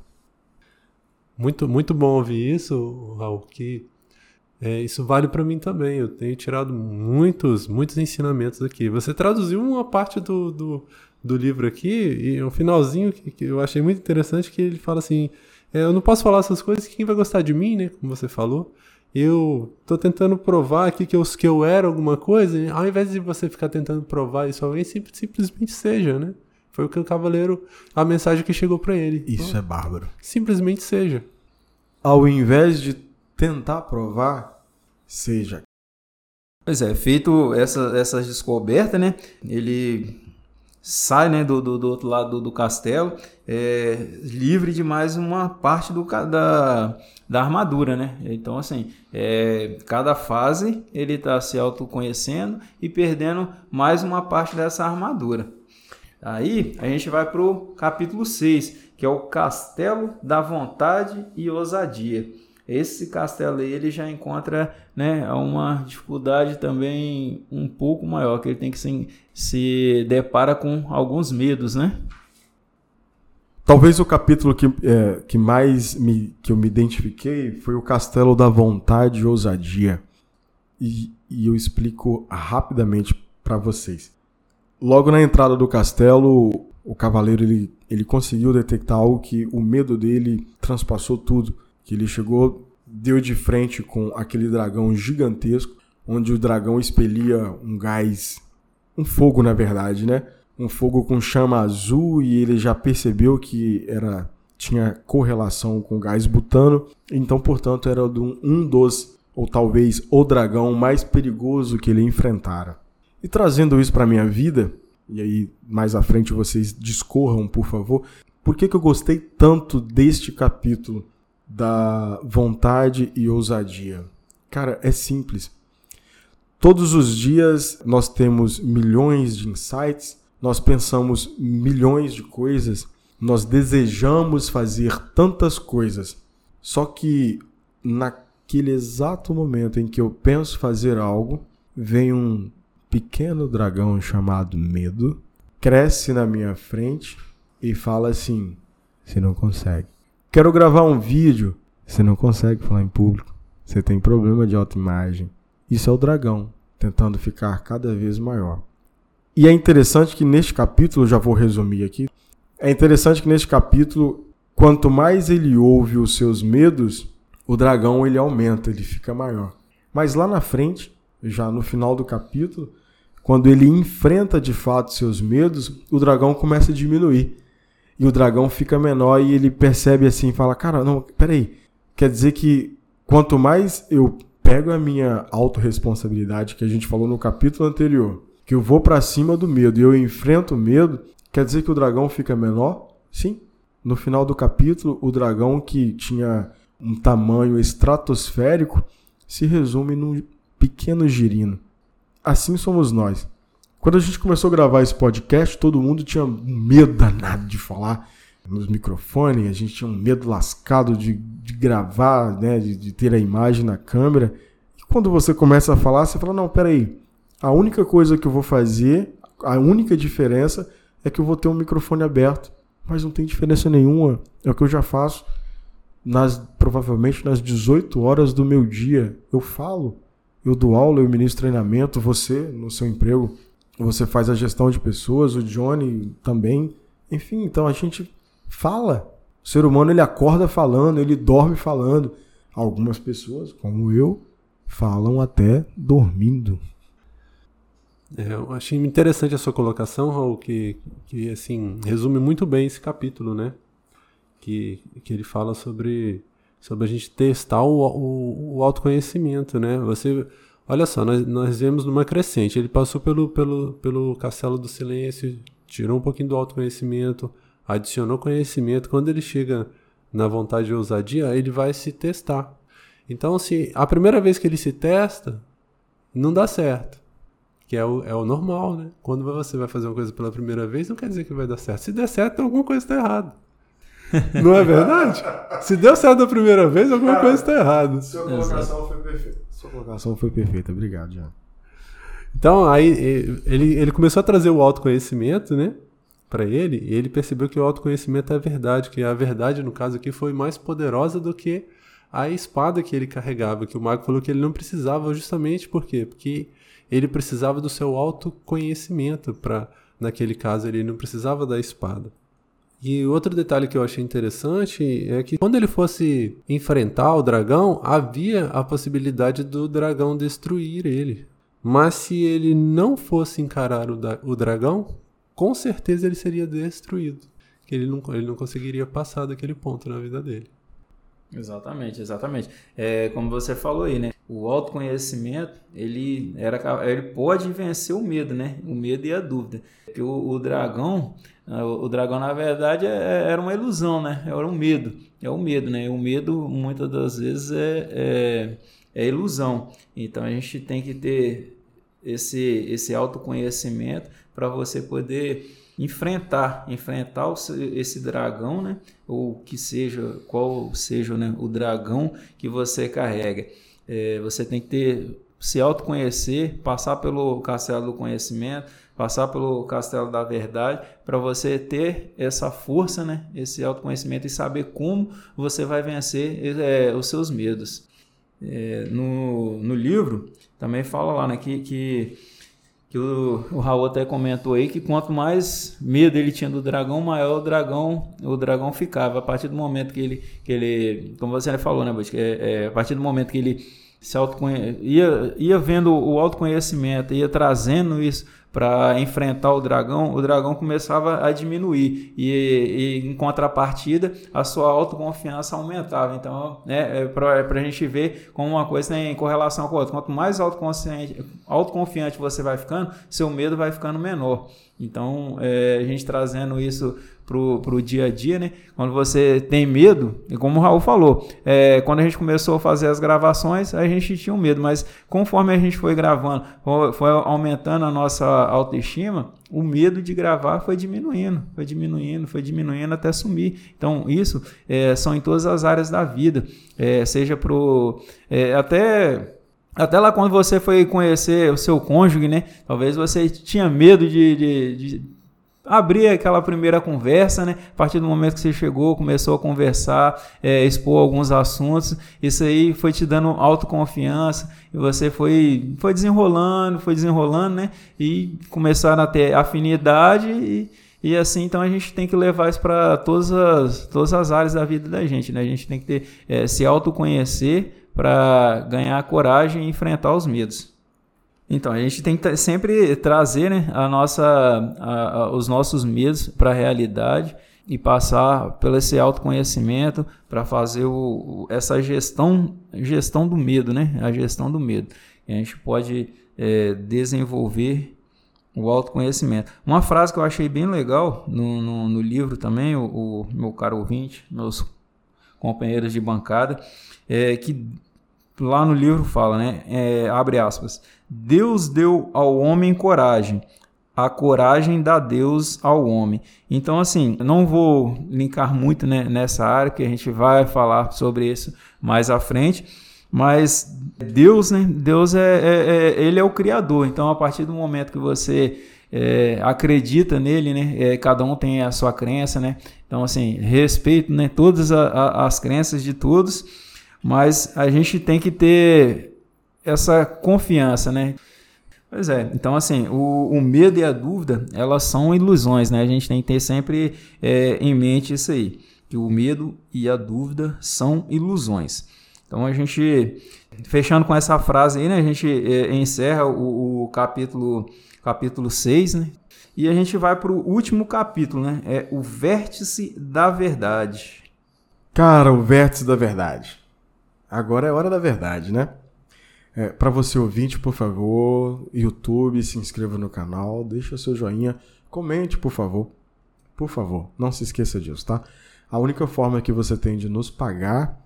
Muito, muito bom ouvir isso, Raul, que é, isso vale para mim também. Eu tenho tirado muitos, muitos ensinamentos aqui. Você traduziu uma parte do, do, do livro aqui e um finalzinho que, que, eu achei muito interessante que ele fala assim: é, eu não posso falar essas coisas. Quem vai gostar de mim, né? Como você falou. Eu tô tentando provar aqui que eu, que eu era alguma coisa. Ao invés de você ficar tentando provar isso a alguém, simplesmente seja, né? Foi o que o cavaleiro, a mensagem que chegou para ele. Isso então, é bárbaro. Simplesmente seja. Ao invés de tentar provar, seja. Pois é, feito essa, essas descobertas, né? Ele sai né, do, do, do outro lado do, do castelo, é, livre de mais uma parte do, da, da armadura, né? Então, assim, é, cada fase ele está se autoconhecendo e perdendo mais uma parte dessa armadura. Aí a gente vai para o capítulo 6, que é o Castelo da Vontade e Ousadia. Esse castelo aí ele já encontra né, uma dificuldade também um pouco maior, que ele tem que se, se depara com alguns medos, né? Talvez o capítulo que, é, que mais me, que eu me identifiquei foi o Castelo da Vontade e Ousadia. E, e eu explico rapidamente para vocês. Logo na entrada do castelo, o cavaleiro ele, ele conseguiu detectar algo que o medo dele transpassou tudo que ele chegou, deu de frente com aquele dragão gigantesco, onde o dragão expelia um gás, um fogo na verdade, né? Um fogo com chama azul e ele já percebeu que era tinha correlação com gás butano, então portanto era um dos ou talvez o dragão mais perigoso que ele enfrentara. E trazendo isso para minha vida, e aí mais à frente vocês discorram, por favor, por que, que eu gostei tanto deste capítulo? Da vontade e ousadia? Cara, é simples. Todos os dias nós temos milhões de insights, nós pensamos milhões de coisas, nós desejamos fazer tantas coisas. Só que naquele exato momento em que eu penso fazer algo, vem um pequeno dragão chamado medo, cresce na minha frente e fala assim: você não consegue. Quero gravar um vídeo. Você não consegue falar em público. Você tem problema de autoimagem. Isso é o dragão tentando ficar cada vez maior. E é interessante que neste capítulo, já vou resumir aqui, é interessante que neste capítulo, quanto mais ele ouve os seus medos, o dragão ele aumenta, ele fica maior. Mas lá na frente, já no final do capítulo, quando ele enfrenta de fato seus medos, o dragão começa a diminuir e o dragão fica menor e ele percebe assim, fala, cara, não, peraí, quer dizer que quanto mais eu pego a minha autorresponsabilidade que a gente falou no capítulo anterior, que eu vou para cima do medo e eu enfrento o medo, Quer dizer que o dragão fica menor? Sim. No final do capítulo, o dragão que tinha um tamanho estratosférico se resume num pequeno girino. Assim somos nós. Quando a gente começou a gravar esse podcast, todo mundo tinha medo danado de falar nos microfones, a gente tinha um medo lascado de, de gravar, né, de, de, ter a imagem na câmera. E quando você começa a falar, você fala: não, peraí, a única coisa que eu vou fazer, a única diferença é que eu vou ter um microfone aberto. Mas não tem diferença nenhuma, é o que eu já faço. Nas, provavelmente nas 18 horas do meu dia, eu falo, eu dou aula, eu ministro treinamento, você no seu emprego você faz a gestão de pessoas, o Johnny também. Enfim, então a gente fala. O ser humano ele acorda falando, ele dorme falando. Algumas pessoas, como eu, falam até dormindo. É, eu achei interessante a sua colocação, Raul, que, que assim resume muito bem esse capítulo, né? Que, que ele fala sobre, sobre a gente testar o, o, o autoconhecimento, né? Você Olha só, nós, nós vemos numa crescente. Ele passou pelo, pelo, pelo castelo do silêncio, tirou um pouquinho do autoconhecimento, adicionou conhecimento. Quando ele chega na vontade de ousadia, ele vai se testar. Então, se a primeira vez que ele se testa, não dá certo. Que é o, é o normal, né? Quando você vai fazer uma coisa pela primeira vez, não quer dizer que vai dar certo. Se der certo, alguma coisa está errada. Não é verdade? Se deu certo da primeira vez, alguma Cara, coisa está errada. Sua colocação foi perfeita. Sua colocação foi perfeita, obrigado, Jean. Então, aí ele, ele começou a trazer o autoconhecimento, né? Para ele, e ele percebeu que o autoconhecimento é a verdade, que a verdade, no caso aqui, foi mais poderosa do que a espada que ele carregava, que o mago falou que ele não precisava justamente por quê? Porque ele precisava do seu autoconhecimento para naquele caso ele não precisava da espada. E outro detalhe que eu achei interessante é que quando ele fosse enfrentar o dragão, havia a possibilidade do dragão destruir ele. Mas se ele não fosse encarar o, o dragão, com certeza ele seria destruído. Que ele não, ele não conseguiria passar daquele ponto na vida dele. Exatamente, exatamente. É, como você falou aí, né? O autoconhecimento, ele, era, ele pode vencer o medo, né? O medo e a dúvida. Porque o, o dragão, ah, o, dragão, na verdade, é, é, era uma ilusão, né? Era um medo. É o medo, né? O medo, muitas das vezes, é, é, é ilusão. Então, a gente tem que ter esse, esse autoconhecimento para você poder enfrentar, enfrentar esse dragão, né? Ou que seja, qual seja né, o dragão que você carrega. É, você tem que ter, se autoconhecer, passar pelo castelo do conhecimento, passar pelo castelo da verdade, para você ter essa força, né? Esse autoconhecimento e saber como você vai vencer é, os seus medos. É, no, no livro também fala lá né, que, que que o, o Raul até comentou aí que quanto mais medo ele tinha do dragão, maior o dragão o dragão ficava. A partir do momento que ele, que ele como você falou, né, Bud, é, é, a partir do momento que ele se ia, ia vendo o autoconhecimento, ia trazendo isso para enfrentar o dragão, o dragão começava a diminuir e, e, em contrapartida a sua autoconfiança aumentava. Então, né, é para a gente ver como uma coisa tem correlação com a outra. Quanto mais autoconfiante você vai ficando, seu medo vai ficando menor. Então, é, a gente trazendo isso para o dia a dia, né? Quando você tem medo, e como o Raul falou, é, quando a gente começou a fazer as gravações, a gente tinha um medo, mas conforme a gente foi gravando, foi aumentando a nossa autoestima, o medo de gravar foi diminuindo, foi diminuindo, foi diminuindo até sumir. Então, isso é, são em todas as áreas da vida, é, seja pro é, até até lá quando você foi conhecer o seu cônjuge, né? Talvez você tinha medo de, de, de abrir aquela primeira conversa, né? A partir do momento que você chegou, começou a conversar, é, expor alguns assuntos, isso aí foi te dando autoconfiança e você foi, foi desenrolando, foi desenrolando, né? E começaram a ter afinidade e, e assim, então a gente tem que levar isso para todas as, todas as áreas da vida da gente, né? A gente tem que ter, é, se autoconhecer para ganhar coragem e enfrentar os medos. Então, a gente tem que sempre trazer né, a nossa, a, a, os nossos medos para a realidade e passar pelo esse autoconhecimento para fazer o, essa gestão, gestão do medo, né? A gestão do medo. E a gente pode é, desenvolver O autoconhecimento. Uma frase que eu achei bem legal no, no, no livro também, o, o, meu caro ouvinte, meus companheiros de bancada, é que lá no livro fala, né? É, abre aspas. Deus deu ao homem coragem, a coragem dá Deus ao homem. Então, assim, não vou linkar muito né, nessa área, que a gente vai falar sobre isso mais à frente. Mas Deus, né? Deus é, é, é ele é o criador. Então, a partir do momento que você é, acredita nele, né? É, cada um tem a sua crença, né? Então, assim, respeito, né? Todas a, a, as crenças de todos, mas a gente tem que ter essa confiança, né? Pois é, então assim, o, o, medo e a dúvida, elas são ilusões, né? A gente tem que ter sempre é, em mente isso aí, que o medo e a dúvida são ilusões. Então a gente, fechando com essa frase aí, né? A gente é, encerra o, o, capítulo, capítulo 6, né? E a gente vai para o último capítulo, né? É o vértice da verdade. Cara, o vértice da verdade. Agora é hora da verdade, né? É, para você ouvinte, por favor, YouTube, se inscreva no canal, deixa seu joinha, comente, por favor. Por favor, não se esqueça disso, tá? A única forma que você tem de nos pagar,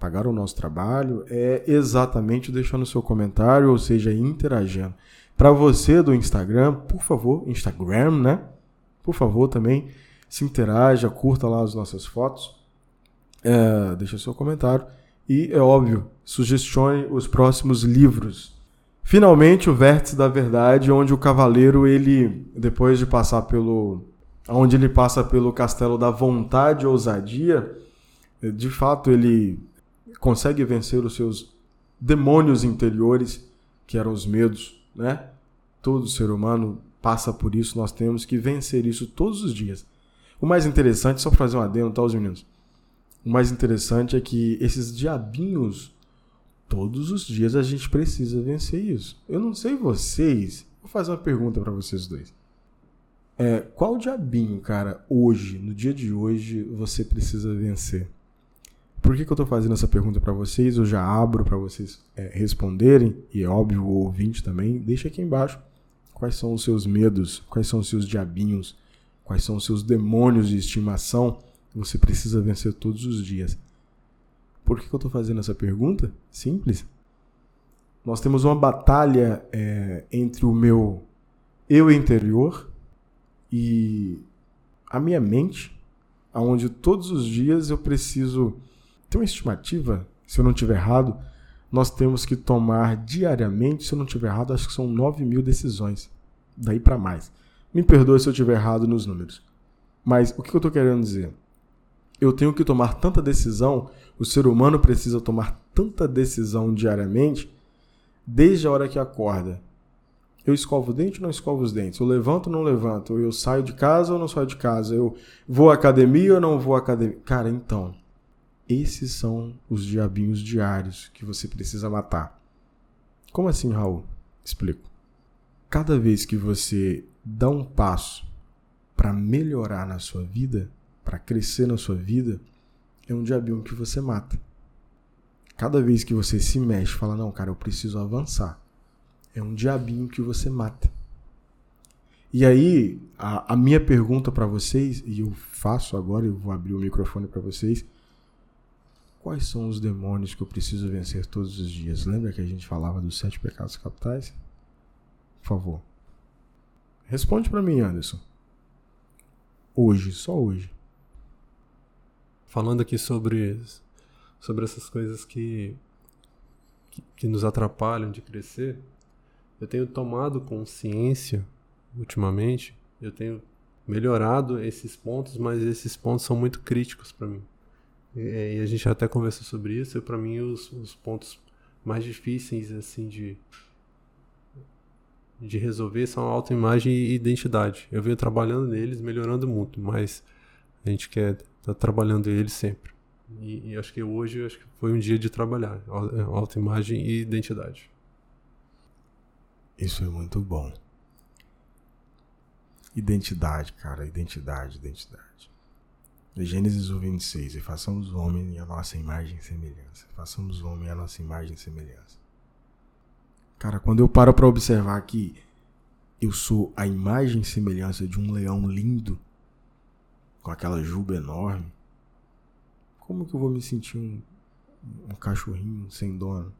pagar o nosso trabalho, é exatamente deixando seu comentário, ou seja, interagindo. Para você do Instagram, por favor, Instagram, né? Por favor, também se interaja, curta lá as nossas fotos, é, deixa seu comentário e, é óbvio, sugestione os próximos livros. Finalmente, o Vértice da Verdade, onde o cavaleiro, ele, depois de passar pelo. onde ele passa pelo castelo da vontade e ousadia, de fato ele consegue vencer os seus demônios interiores, que eram os medos, né? Todo ser humano passa por isso, nós temos que vencer isso todos os dias. O mais interessante, só fazer um adendo, tá, os meninos? O mais interessante é que esses diabinhos, todos os dias a gente precisa vencer isso. Eu não sei vocês, vou fazer uma pergunta para vocês dois. É, qual diabinho, cara, hoje, no dia de hoje, você precisa vencer? Por que, que eu estou fazendo essa pergunta para vocês? Eu já abro para vocês é, responderem, e é óbvio, o ouvinte também. Deixa aqui embaixo quais são os seus medos, quais são os seus diabinhos, quais são os seus demônios de estimação você precisa vencer todos os dias. Por que, eu estou fazendo essa pergunta? Simples. Nós temos uma batalha é, entre o meu eu interior e a minha mente, aonde todos os dias eu preciso ter uma estimativa, se eu não estiver errado, nós temos que tomar diariamente, se eu não estiver errado, acho que são 9 mil decisões. Daí para mais. Me perdoe se eu estiver errado nos números. Mas o que eu estou querendo dizer? Eu tenho que tomar tanta decisão, o ser humano precisa tomar tanta decisão diariamente, desde a hora que acorda. Eu escovo o dente ou não escovo os dentes? Eu levanto ou não levanto? Eu saio de casa ou não saio de casa? Eu vou à academia ou não vou à academia? Cara, então, esses são os diabinhos diários que você precisa matar. Como assim, Raul? Explico. Cada vez que você dá um passo para melhorar na sua vida, para crescer na sua vida, é um diabinho que você mata. Cada vez que você se mexe, fala: "Não, cara, eu preciso avançar". É um diabinho que você mata. E aí, a, a minha pergunta para vocês, e eu faço agora, eu vou abrir o microfone para vocês. Quais são os demônios que eu preciso vencer todos os dias? Lembra que a gente falava dos sete pecados capitais? Por favor. Responde para mim, Anderson. Hoje, só hoje falando aqui sobre, sobre essas coisas que, que, nos atrapalham de crescer, eu tenho tomado consciência ultimamente, eu tenho melhorado esses pontos, mas esses pontos são muito críticos para mim. E, e, a gente até conversou sobre isso, e para mim os, os pontos mais difíceis assim de de resolver são autoimagem e identidade. Eu venho trabalhando neles, melhorando muito, mas a gente quer tá trabalhando ele sempre. E, e, acho que hoje acho que foi um dia de trabalhar é, autoimagem e identidade. Isso é muito bom. Identidade, cara, identidade, identidade. Gênesis 1, 26. E façamos o homem a nossa imagem e semelhança. Façamos o homem a nossa imagem e semelhança. Cara, quando eu paro para observar que eu sou a imagem e semelhança de um leão lindo, com aquela juba enorme, como que eu vou me sentir um, um cachorrinho sem dono?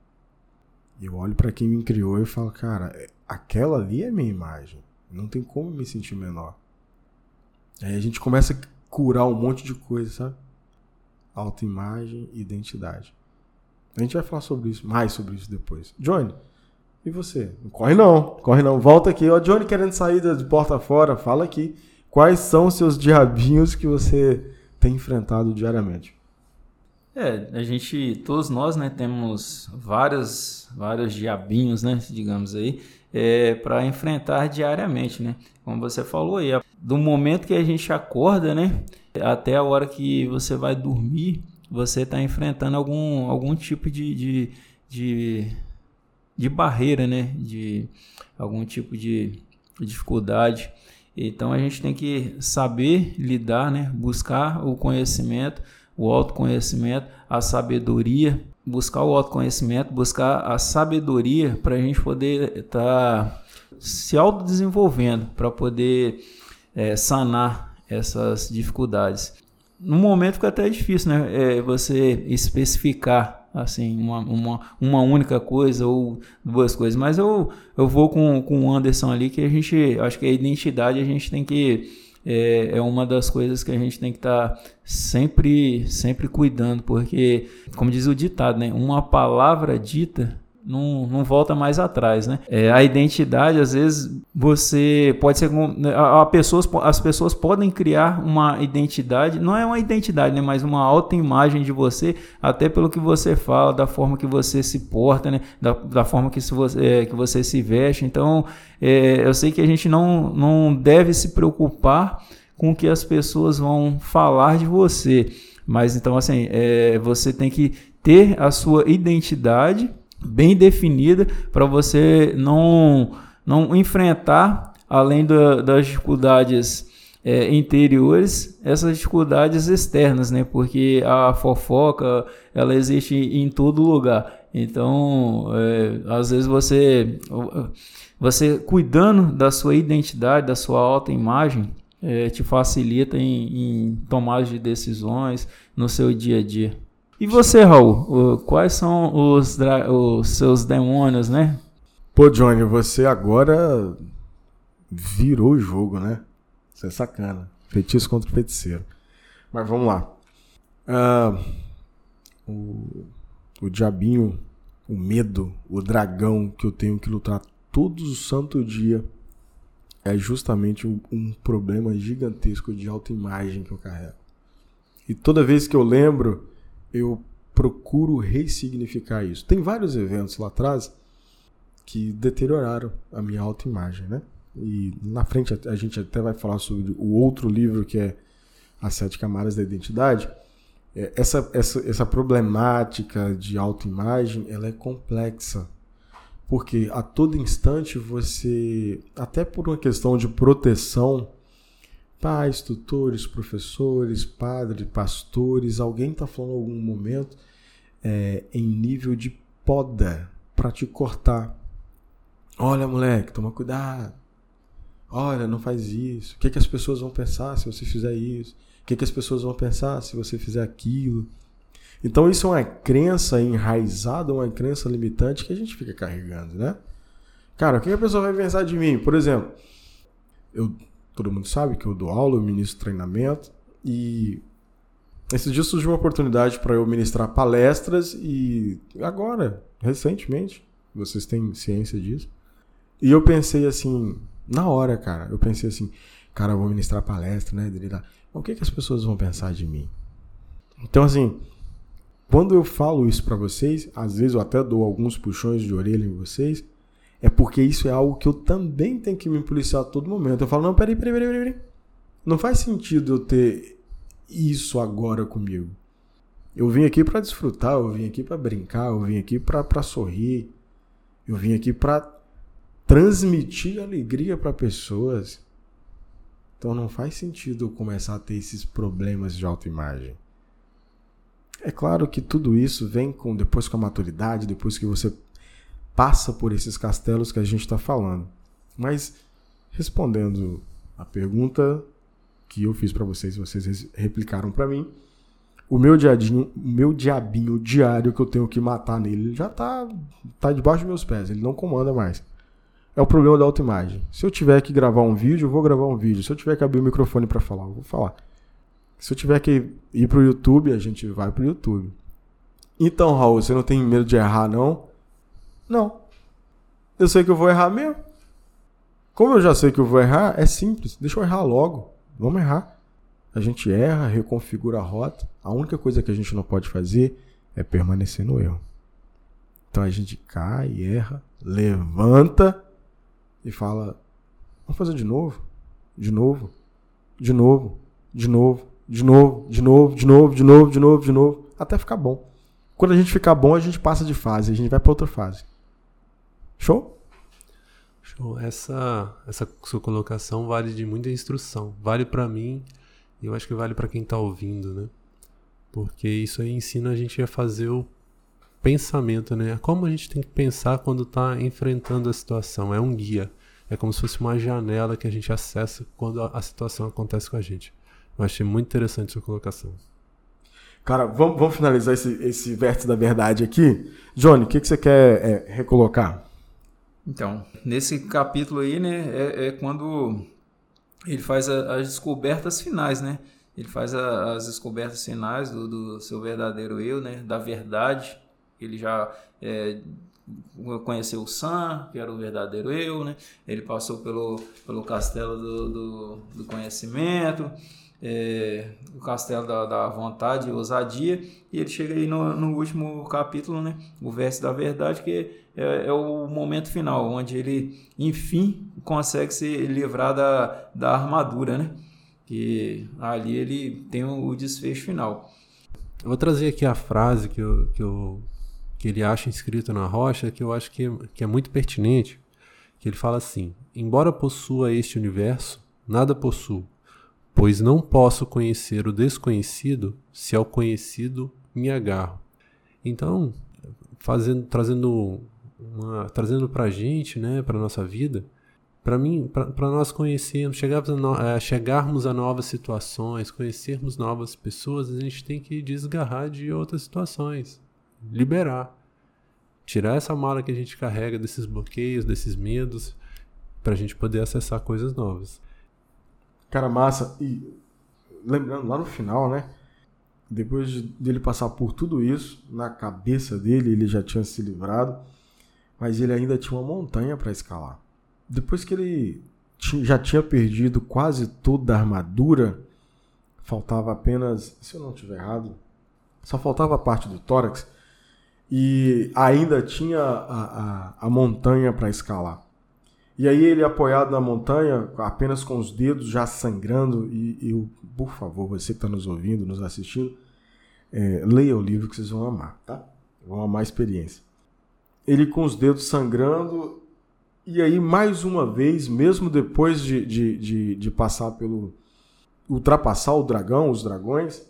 Eu olho para quem me criou e falo, cara, aquela ali é minha imagem. Não tem como me sentir menor. Aí a gente começa a curar um monte de coisa, sabe? Autoimagem e identidade. A gente vai falar sobre isso, mais sobre isso depois. Johnny, e você? Corre não, corre não. Volta aqui. Ó, Johnny querendo sair de porta fora, fala aqui. Quais são os seus diabinhos que você tem enfrentado diariamente? É, a gente, todos nós, né, temos vários, vários diabinhos, né, digamos aí, é, para enfrentar diariamente, né? Como você falou aí, do momento que a gente acorda, né, até a hora que você vai dormir, você está enfrentando algum, algum tipo de, de, de, de barreira, né, de algum tipo de dificuldade. Então a gente tem que saber lidar, né, buscar o conhecimento o autoconhecimento, a sabedoria, buscar o autoconhecimento, buscar a sabedoria para a gente poder estar tá se autodesenvolvendo, para poder é, sanar essas dificuldades. No momento fica até difícil, né? É, você especificar assim uma, uma, uma única coisa ou duas coisas, mas eu, eu vou com, com o Anderson ali que a gente acho que a identidade a gente tem que é, é uma das coisas que a gente tem que estar tá sempre, sempre cuidando, porque, como diz o ditado, né, uma palavra dita não, não volta mais atrás, né? É, a identidade, às vezes, você pode ser. Né, a, a pessoas, as pessoas podem criar uma identidade, não é uma identidade, né? Mas uma autoimagem de você, até pelo que você fala, da forma que você se porta, né? Da, da forma que, se você, é, que você se veste. Então, é, eu sei que a gente não, não deve se preocupar com o que as pessoas vão falar de você. Mas então, assim, é, você tem que ter a sua identidade bem definida para você não, não enfrentar, além da, das dificuldades é, interiores, essas dificuldades externas, né? Porque a fofoca ela existe em todo lugar. Então, é, às vezes você, você cuidando da sua identidade, da sua autoimagem, é, te facilita em, em tomar de decisões no seu dia a dia. E você, Raul, quais são os, os seus demônios, né? Pô, Johnny, você agora virou o jogo, né? Você é sacana. Feitiço contra feiticeiro. Mas vamos lá. Uh, o, o diabinho, o medo, o dragão que eu tenho que lutar todo santo dia é justamente um, um problema gigantesco de autoimagem que eu carrego. E toda vez que eu lembro eu procuro ressignificar isso. Tem vários eventos lá atrás que deterioraram a minha autoimagem, né? E na frente a gente até vai falar sobre o outro livro que é As Sete Camadas da Identidade. É, essa, essa, essa problemática de autoimagem ela é complexa. Porque a todo instante você, até por uma questão de proteção pais, tutores, professores, padres, pastores, alguém está falando em algum momento é, em nível de poda para te cortar. Olha, moleque, toma cuidado. Olha, não faz isso. O que, que as pessoas vão pensar se você fizer isso? O que, que as pessoas vão pensar se você fizer aquilo? Então, isso é uma crença enraizada, uma crença limitante que a gente fica carregando, né? Cara, o que a pessoa vai pensar de mim? Por exemplo, eu todo mundo sabe que eu dou aula, eu ministro treinamento e esses dias surgiu uma oportunidade para eu ministrar palestras e agora, recentemente, vocês têm ciência disso. E eu pensei assim, na hora, cara, eu pensei assim, cara, eu vou ministrar palestra, né? O que, que as pessoas vão pensar de mim? Então, assim, quando eu falo isso para vocês, às vezes eu até dou alguns puxões de orelha em vocês, é porque isso é algo que eu também tenho que me policiar a todo momento. Eu falo, não, peraí, peraí, peraí, peraí. Não faz sentido eu ter isso agora comigo. Eu vim aqui para desfrutar, eu vim aqui para brincar, eu vim aqui para sorrir, eu vim aqui para transmitir alegria para pessoas. Então não faz sentido eu começar a ter esses problemas de autoimagem. É claro que tudo isso vem com depois com a maturidade, depois que você passa por esses castelos que a gente está falando. Mas respondendo a pergunta que eu fiz para vocês, vocês replicaram para mim. O meu diadinho, o meu diabinho diário que eu tenho que matar nele, ele já tá, tá debaixo dos meus pés, ele não comanda mais. É o problema da autoimagem. Se eu tiver que gravar um vídeo, eu vou gravar um vídeo. Se eu tiver que abrir o microfone para falar, eu vou falar. Se eu tiver que ir pro YouTube, a gente vai pro YouTube. Então, Raul, você não tem medo de errar, não? Não. Eu sei que eu vou errar mesmo. Como eu já sei que eu vou errar, é simples. Deixa eu errar logo. Vamos errar. A gente erra, reconfigura a rota. A única coisa que a gente não pode fazer é permanecer no erro. Então a gente cai, erra, levanta e fala: vamos fazer de novo, de novo, de novo, de novo, de novo, de novo, de novo, de novo, de novo, de novo, até ficar bom. Quando a gente ficar bom, a gente passa de fase, a gente vai para outra fase. Show? Show. Essa, essa sua colocação vale de muita instrução. Vale para mim e eu acho que vale para quem está ouvindo, né? Porque isso aí ensina a gente a fazer o pensamento, né? Como a gente tem que pensar quando está enfrentando a situação. É um guia. É como se fosse uma janela que a gente acessa quando a, a situação acontece com a gente. Eu achei muito interessante sua colocação. Cara, vamos, vamos finalizar esse, esse vértice da verdade aqui. Johnny, o que, que você quer é, recolocar? Então, nesse capítulo aí, né, é, é quando ele faz a, as descobertas finais, né? Ele faz a, as descobertas finais do, do, seu verdadeiro eu, né? Da verdade. Ele já é, conheceu o Sam, que era o verdadeiro eu, né? Ele passou pelo, pelo castelo do, do, do conhecimento é, o castelo da, da vontade ousadia, e ele chega aí no, no, último capítulo, né, o verso da verdade, que é, é, o momento final, onde ele, enfim, consegue se livrar da, da armadura, né, que ali ele tem o, o desfecho final. Eu vou trazer aqui a frase que, eu, que, eu, que ele acha inscrito na rocha, que eu acho que, que é muito pertinente, que ele fala assim, embora possua este universo, nada possuo, pois não posso conhecer o desconhecido se ao conhecido me agarro. Então, fazendo, trazendo trazendo para a gente, né, para nossa vida, para mim, para nós conhecermos, chegarmos a, no, é, chegarmos a novas situações, conhecermos novas pessoas, a gente tem que desgarrar de outras situações, liberar, tirar essa mala que a gente carrega desses bloqueios, desses medos, para a gente poder acessar coisas novas. Cara, massa. E lembrando, lá no final, né? Depois de, dele passar por tudo isso, na cabeça dele ele já tinha se livrado, mas ele ainda tinha uma montanha para escalar. Depois que ele já tinha perdido quase toda a armadura, faltava apenas, se eu não estiver errado, só faltava a parte do tórax e ainda tinha a, a, a montanha para escalar. E aí ele apoiado na montanha, apenas com os dedos já sangrando, e eu, por favor, você que está nos ouvindo, nos assistindo, é, leia o livro que vocês vão amar, tá? Vão amar a experiência. Ele com os dedos sangrando, e aí mais uma vez, mesmo depois de, de, de, de passar pelo. ultrapassar o dragão, os dragões,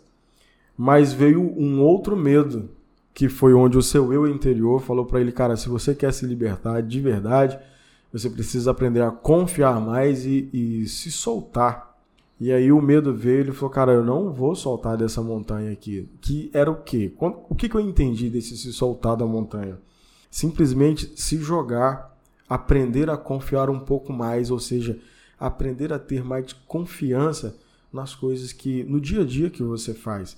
mas veio um outro medo, que foi onde o seu eu interior falou para ele, cara, se você quer se libertar de verdade você precisa aprender a confiar mais e, e se soltar. E aí o medo veio, ele falou, cara, eu não vou soltar dessa montanha aqui. Que era o quê? O que, eu entendi desse se soltar da montanha? Simplesmente se jogar, aprender a confiar um pouco mais, ou seja, aprender a ter mais confiança nas coisas que no dia a dia que você faz.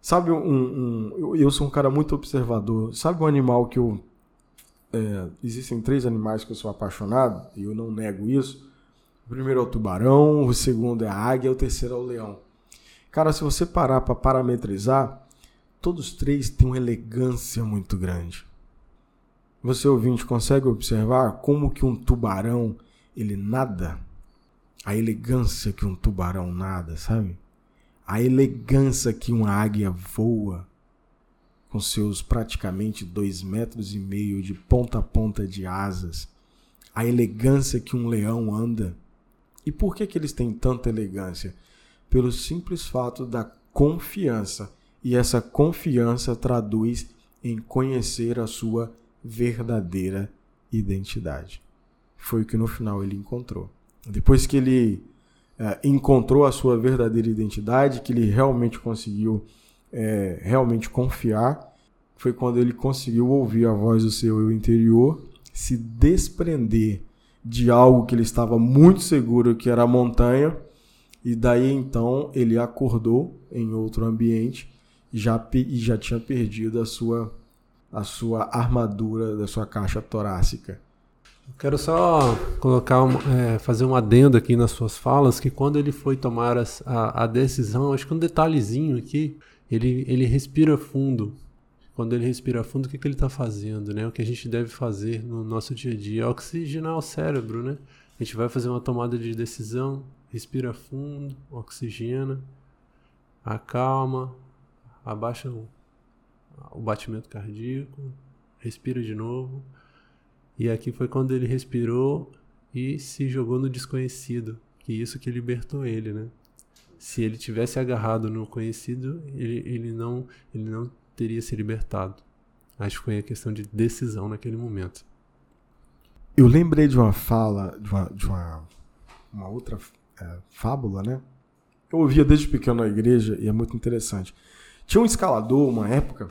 Sabe um, um eu sou um cara muito observador. Sabe um animal que eu é, existem três animais que eu sou apaixonado, e eu não nego isso. O primeiro é o tubarão, o segundo é a águia, o terceiro é o leão. Cara, se você parar para parametrizar, todos três têm uma elegância muito grande. Você ouvinte consegue observar como que um tubarão ele nada? A elegância que um tubarão nada, sabe? A elegância que uma águia voa com seus praticamente dois metros e meio de ponta a ponta de asas, a elegância que um leão anda. E por que, que eles têm tanta elegância? Pelo simples fato da confiança. E essa confiança traduz em conhecer a sua verdadeira identidade. Foi o que no final ele encontrou. depois que ele é, encontrou a sua verdadeira identidade, que ele realmente conseguiu é, realmente confiar, foi quando ele conseguiu ouvir a voz do seu eu interior, se desprender de algo que ele estava muito seguro que era a montanha, e daí então ele acordou em outro ambiente já, e já tinha perdido a sua, a sua armadura da sua caixa torácica. Quero só colocar, é, fazer um adendo aqui nas suas falas, que quando ele foi tomar a, a, decisão, acho que um detalhezinho aqui, ele, ele respira fundo. Quando ele respira fundo, o que, que ele está fazendo? Né? O que a gente deve fazer no nosso dia a dia é oxigenar o cérebro. Né? A gente vai fazer uma tomada de decisão, respira fundo, oxigena, acalma, abaixa o, o batimento cardíaco, respira de novo. E aqui foi quando ele respirou e se jogou no desconhecido, que isso que libertou ele, né? Se ele tivesse agarrado no conhecido, ele, ele, não, ele não teria se libertado. Acho que foi a questão de decisão naquele momento. Eu lembrei de uma fala, de uma, de uma, uma outra é, fábula, né? Eu ouvia desde pequeno na igreja e é muito interessante. Tinha um escalador, uma época,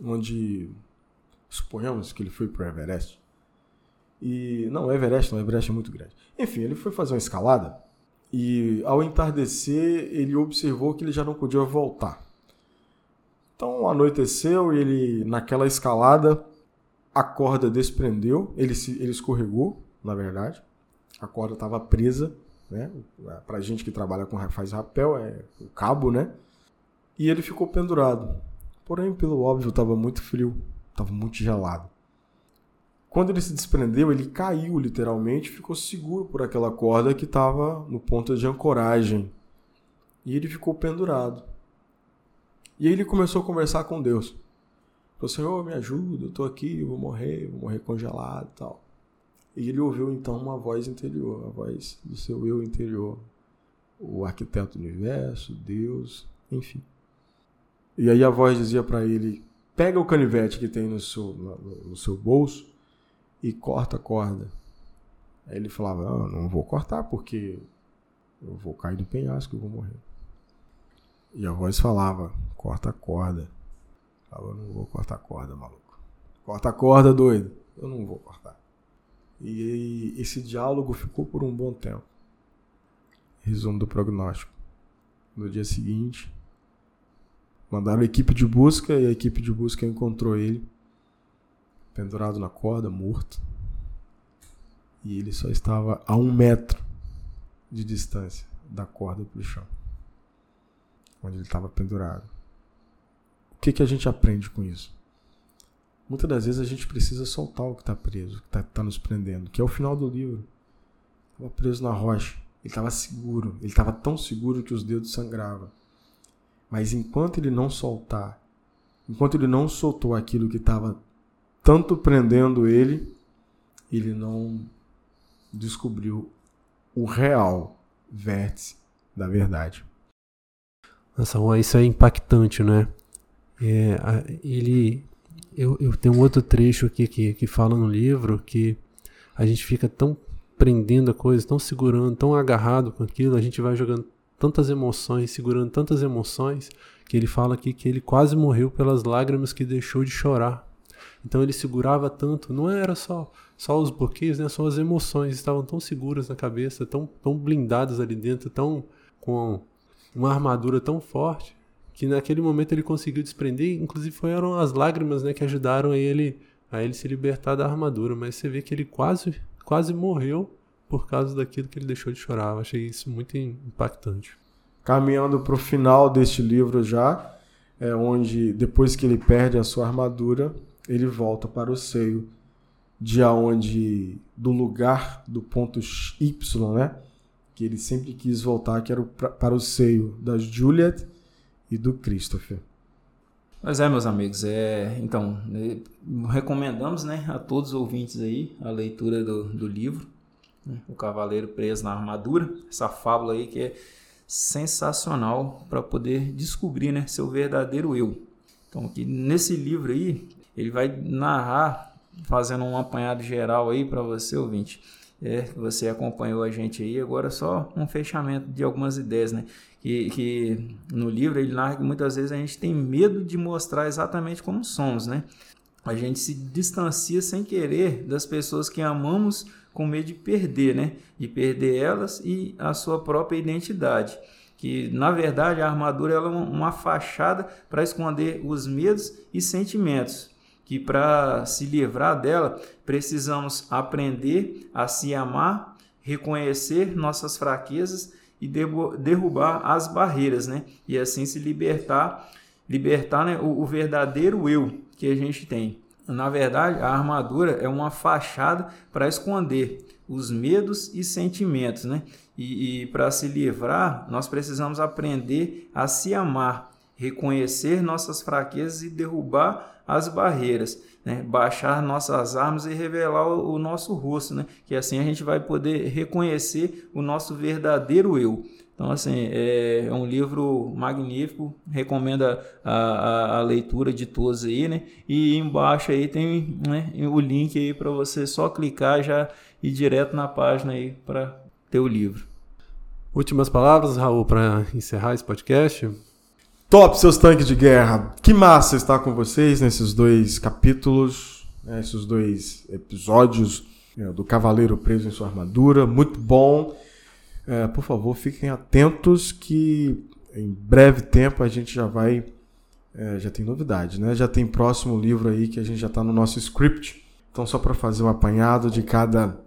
onde suponhamos que ele foi para o Everest. E não, o Everest não, o Everest é muito grande. Enfim, ele foi fazer uma escalada e ao entardecer, ele observou que ele já não podia voltar. Então anoiteceu e ele, naquela escalada, a corda desprendeu, ele, se, ele escorregou, na verdade. A corda estava presa, né? Para gente que trabalha com faz rapel, é o cabo, né? E ele ficou pendurado. Porém, pelo óbvio, estava muito frio, estava muito gelado. Quando ele se desprendeu, ele caiu literalmente, ficou seguro por aquela corda que estava no ponto de ancoragem. E ele ficou pendurado. E aí ele começou a conversar com Deus. Falou, Senhor, me ajuda, eu estou aqui, eu vou morrer, vou morrer congelado e tal. E ele ouviu então uma voz interior, a voz do seu eu interior. O arquiteto do universo, Deus, enfim. E aí a voz dizia para ele: pega o canivete que tem no seu, no, no seu bolso e corta a corda. Aí ele falava: ah, Não vou cortar porque eu vou cair do penhasco e vou morrer. E a voz falava: Corta a corda. Eu falava: Não vou cortar a corda, maluco. Corta a corda, doido. Eu não vou cortar. E esse diálogo ficou por um bom tempo. Resumo do prognóstico. No dia seguinte, mandaram a equipe de busca e a equipe de busca encontrou ele pendurado na corda, morto. E ele só estava a um metro de distância da corda para o chão, onde ele estava pendurado. O que, que a gente aprende com isso? Muitas das vezes a gente precisa soltar o que está preso, o que está tá nos prendendo, que é o final do livro. Estava preso na rocha, ele estava seguro, ele estava tão seguro que os dedos sangravam. Mas enquanto ele não soltar, enquanto ele não soltou aquilo que estava tanto prendendo ele, ele não descobriu o real vértice da verdade. Nossa, isso é impactante, né? É, ele, eu, eu tenho outro trecho aqui que, que fala no livro que a gente fica tão prendendo a coisa, tão segurando, tão agarrado com aquilo, a gente vai jogando tantas emoções, segurando tantas emoções, que ele fala aqui que ele quase morreu pelas lágrimas que deixou de chorar então ele segurava tanto, não era só só os bloqueios, né? Só as emoções estavam tão seguras na cabeça, tão tão blindadas ali dentro, tão com uma armadura tão forte que naquele momento ele conseguiu desprender, inclusive foram as lágrimas, né, que ajudaram ele a ele se libertar da armadura, mas você vê que ele quase quase morreu por causa daquilo que ele deixou de chorar. Eu achei isso muito impactante. Caminhando para o final deste livro já, é onde depois que ele perde a sua armadura, ele volta para o seio de aonde do lugar do ponto Y, né? Que ele sempre quis voltar, que era para o seio da Juliet e do Christopher. Pois é, meus amigos, é, então, né, recomendamos né, a todos os ouvintes aí a leitura do, do livro, né, O Cavaleiro Preso na Armadura, essa fábula aí que é sensacional para poder descobrir né, seu verdadeiro eu. Então, aqui nesse livro aí, ele vai narrar, fazendo um apanhado geral aí para você, ouvinte, é, você acompanhou a gente aí. Agora só um fechamento de algumas ideias, né? Que, que no livro ele narra que muitas vezes a gente tem medo de mostrar exatamente como somos, né? A gente se distancia sem querer das pessoas que amamos com medo de perder, né? De perder elas e a sua própria identidade. Que na verdade a armadura é uma fachada para esconder os medos e sentimentos que para se livrar dela precisamos aprender a se amar, reconhecer nossas fraquezas e derrubar as barreiras, né? E assim se libertar, libertar né, o, o verdadeiro eu que a gente tem. Na verdade, a armadura é uma fachada para esconder os medos e sentimentos, né? E, e para se livrar, nós precisamos aprender a se amar, reconhecer nossas fraquezas e derrubar as barreiras, né? baixar nossas armas e revelar o, nosso rosto, né? que assim a gente vai poder reconhecer o nosso verdadeiro eu. Então, assim, é, é um livro magnífico, recomendo a, a, a, leitura de todos aí, né? E embaixo aí tem né, o link aí para você só clicar já ir direto na página aí para ter o livro. Últimas palavras, Raul, para encerrar esse podcast? Top, seus tanques de guerra. Que massa estar com vocês nesses dois capítulos, né, esses dois episódios né, do Cavaleiro Preso em Sua Armadura. Muito bom. É, por favor, fiquem atentos que em breve tempo a gente já vai. É, já tem novidade, né? Já tem próximo livro aí que a gente já está no nosso script. Então, só para fazer um apanhado de cada,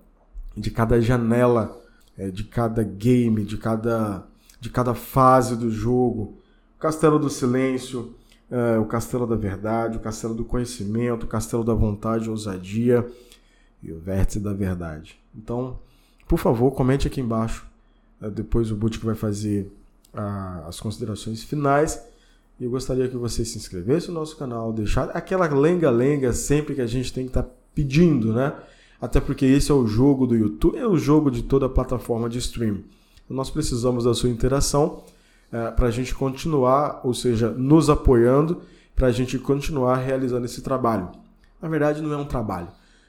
de cada janela, é, de cada game, de cada, de cada fase do jogo Castelo do Silêncio, é, o Castelo da Verdade, o Castelo do Conhecimento, o Castelo da Vontade, Ousadia e o Vértice da Verdade. Então, por favor, comente aqui embaixo. É, depois o Butch vai fazer a, as considerações finais. E eu gostaria que você se inscrevesse no nosso canal, deixar aquela lenga-lenga sempre que a gente tem que estar tá pedindo, né? Até porque esse é o jogo do YouTube, é o jogo de toda a plataforma de stream. Nós precisamos da sua interação é, para a gente continuar, ou seja, nos apoiando, para a gente continuar realizando esse trabalho. Na verdade, não é um trabalho,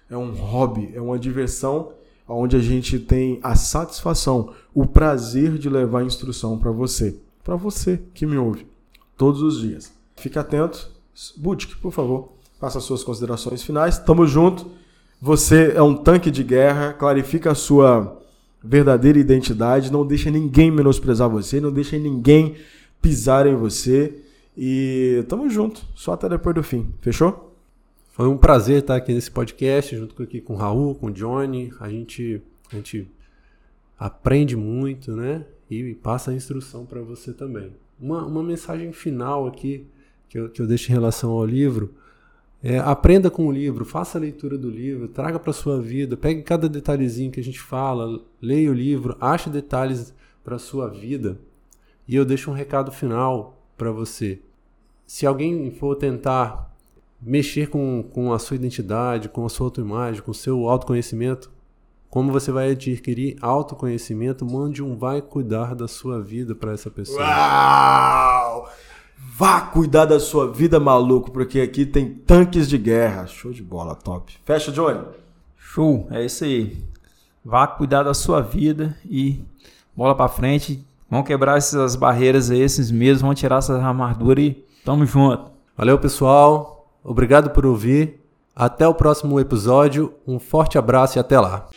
é um hobby, é uma diversão onde a gente tem a satisfação, o prazer de levar instrução para você, para você que me ouve todos os dias. Fique atento. Budik, por favor, faça as suas considerações finais. Tamo junto. Você é um tanque de guerra, clarifica a sua verdadeira identidade, não deixa ninguém menosprezar você, não deixa ninguém pisar em você. E tamo junto, só até depois do fim. Fechou? Foi um prazer estar aqui nesse podcast, junto aqui com o Raul, com o Johnny. A gente, a gente aprende muito, né? E passa a instrução para você também. Uma, uma mensagem final aqui que eu, que eu deixo em relação ao livro é, aprenda com o livro, faça a leitura do livro, traga para sua vida, pegue cada detalhezinho que a gente fala, leia o livro, ache detalhes para sua vida. E eu deixo um recado final para você. Se alguém for tentar mexer com, com a sua identidade, com a sua autoimagem, com o seu autoconhecimento, como você vai adquirir autoconhecimento, mande um vai cuidar da sua vida para essa pessoa. Uau! Vá cuidar da sua vida, maluco, porque aqui tem tanques de guerra. Show de bola, top. Fecha, Johnny. Show, é isso aí. Vá cuidar da sua vida e bola para frente. Vamos quebrar essas barreiras aí, esses medos, vamos tirar essas armaduras e tamo junto. Valeu, pessoal. Obrigado por ouvir. Até o próximo episódio. Um forte abraço e até lá.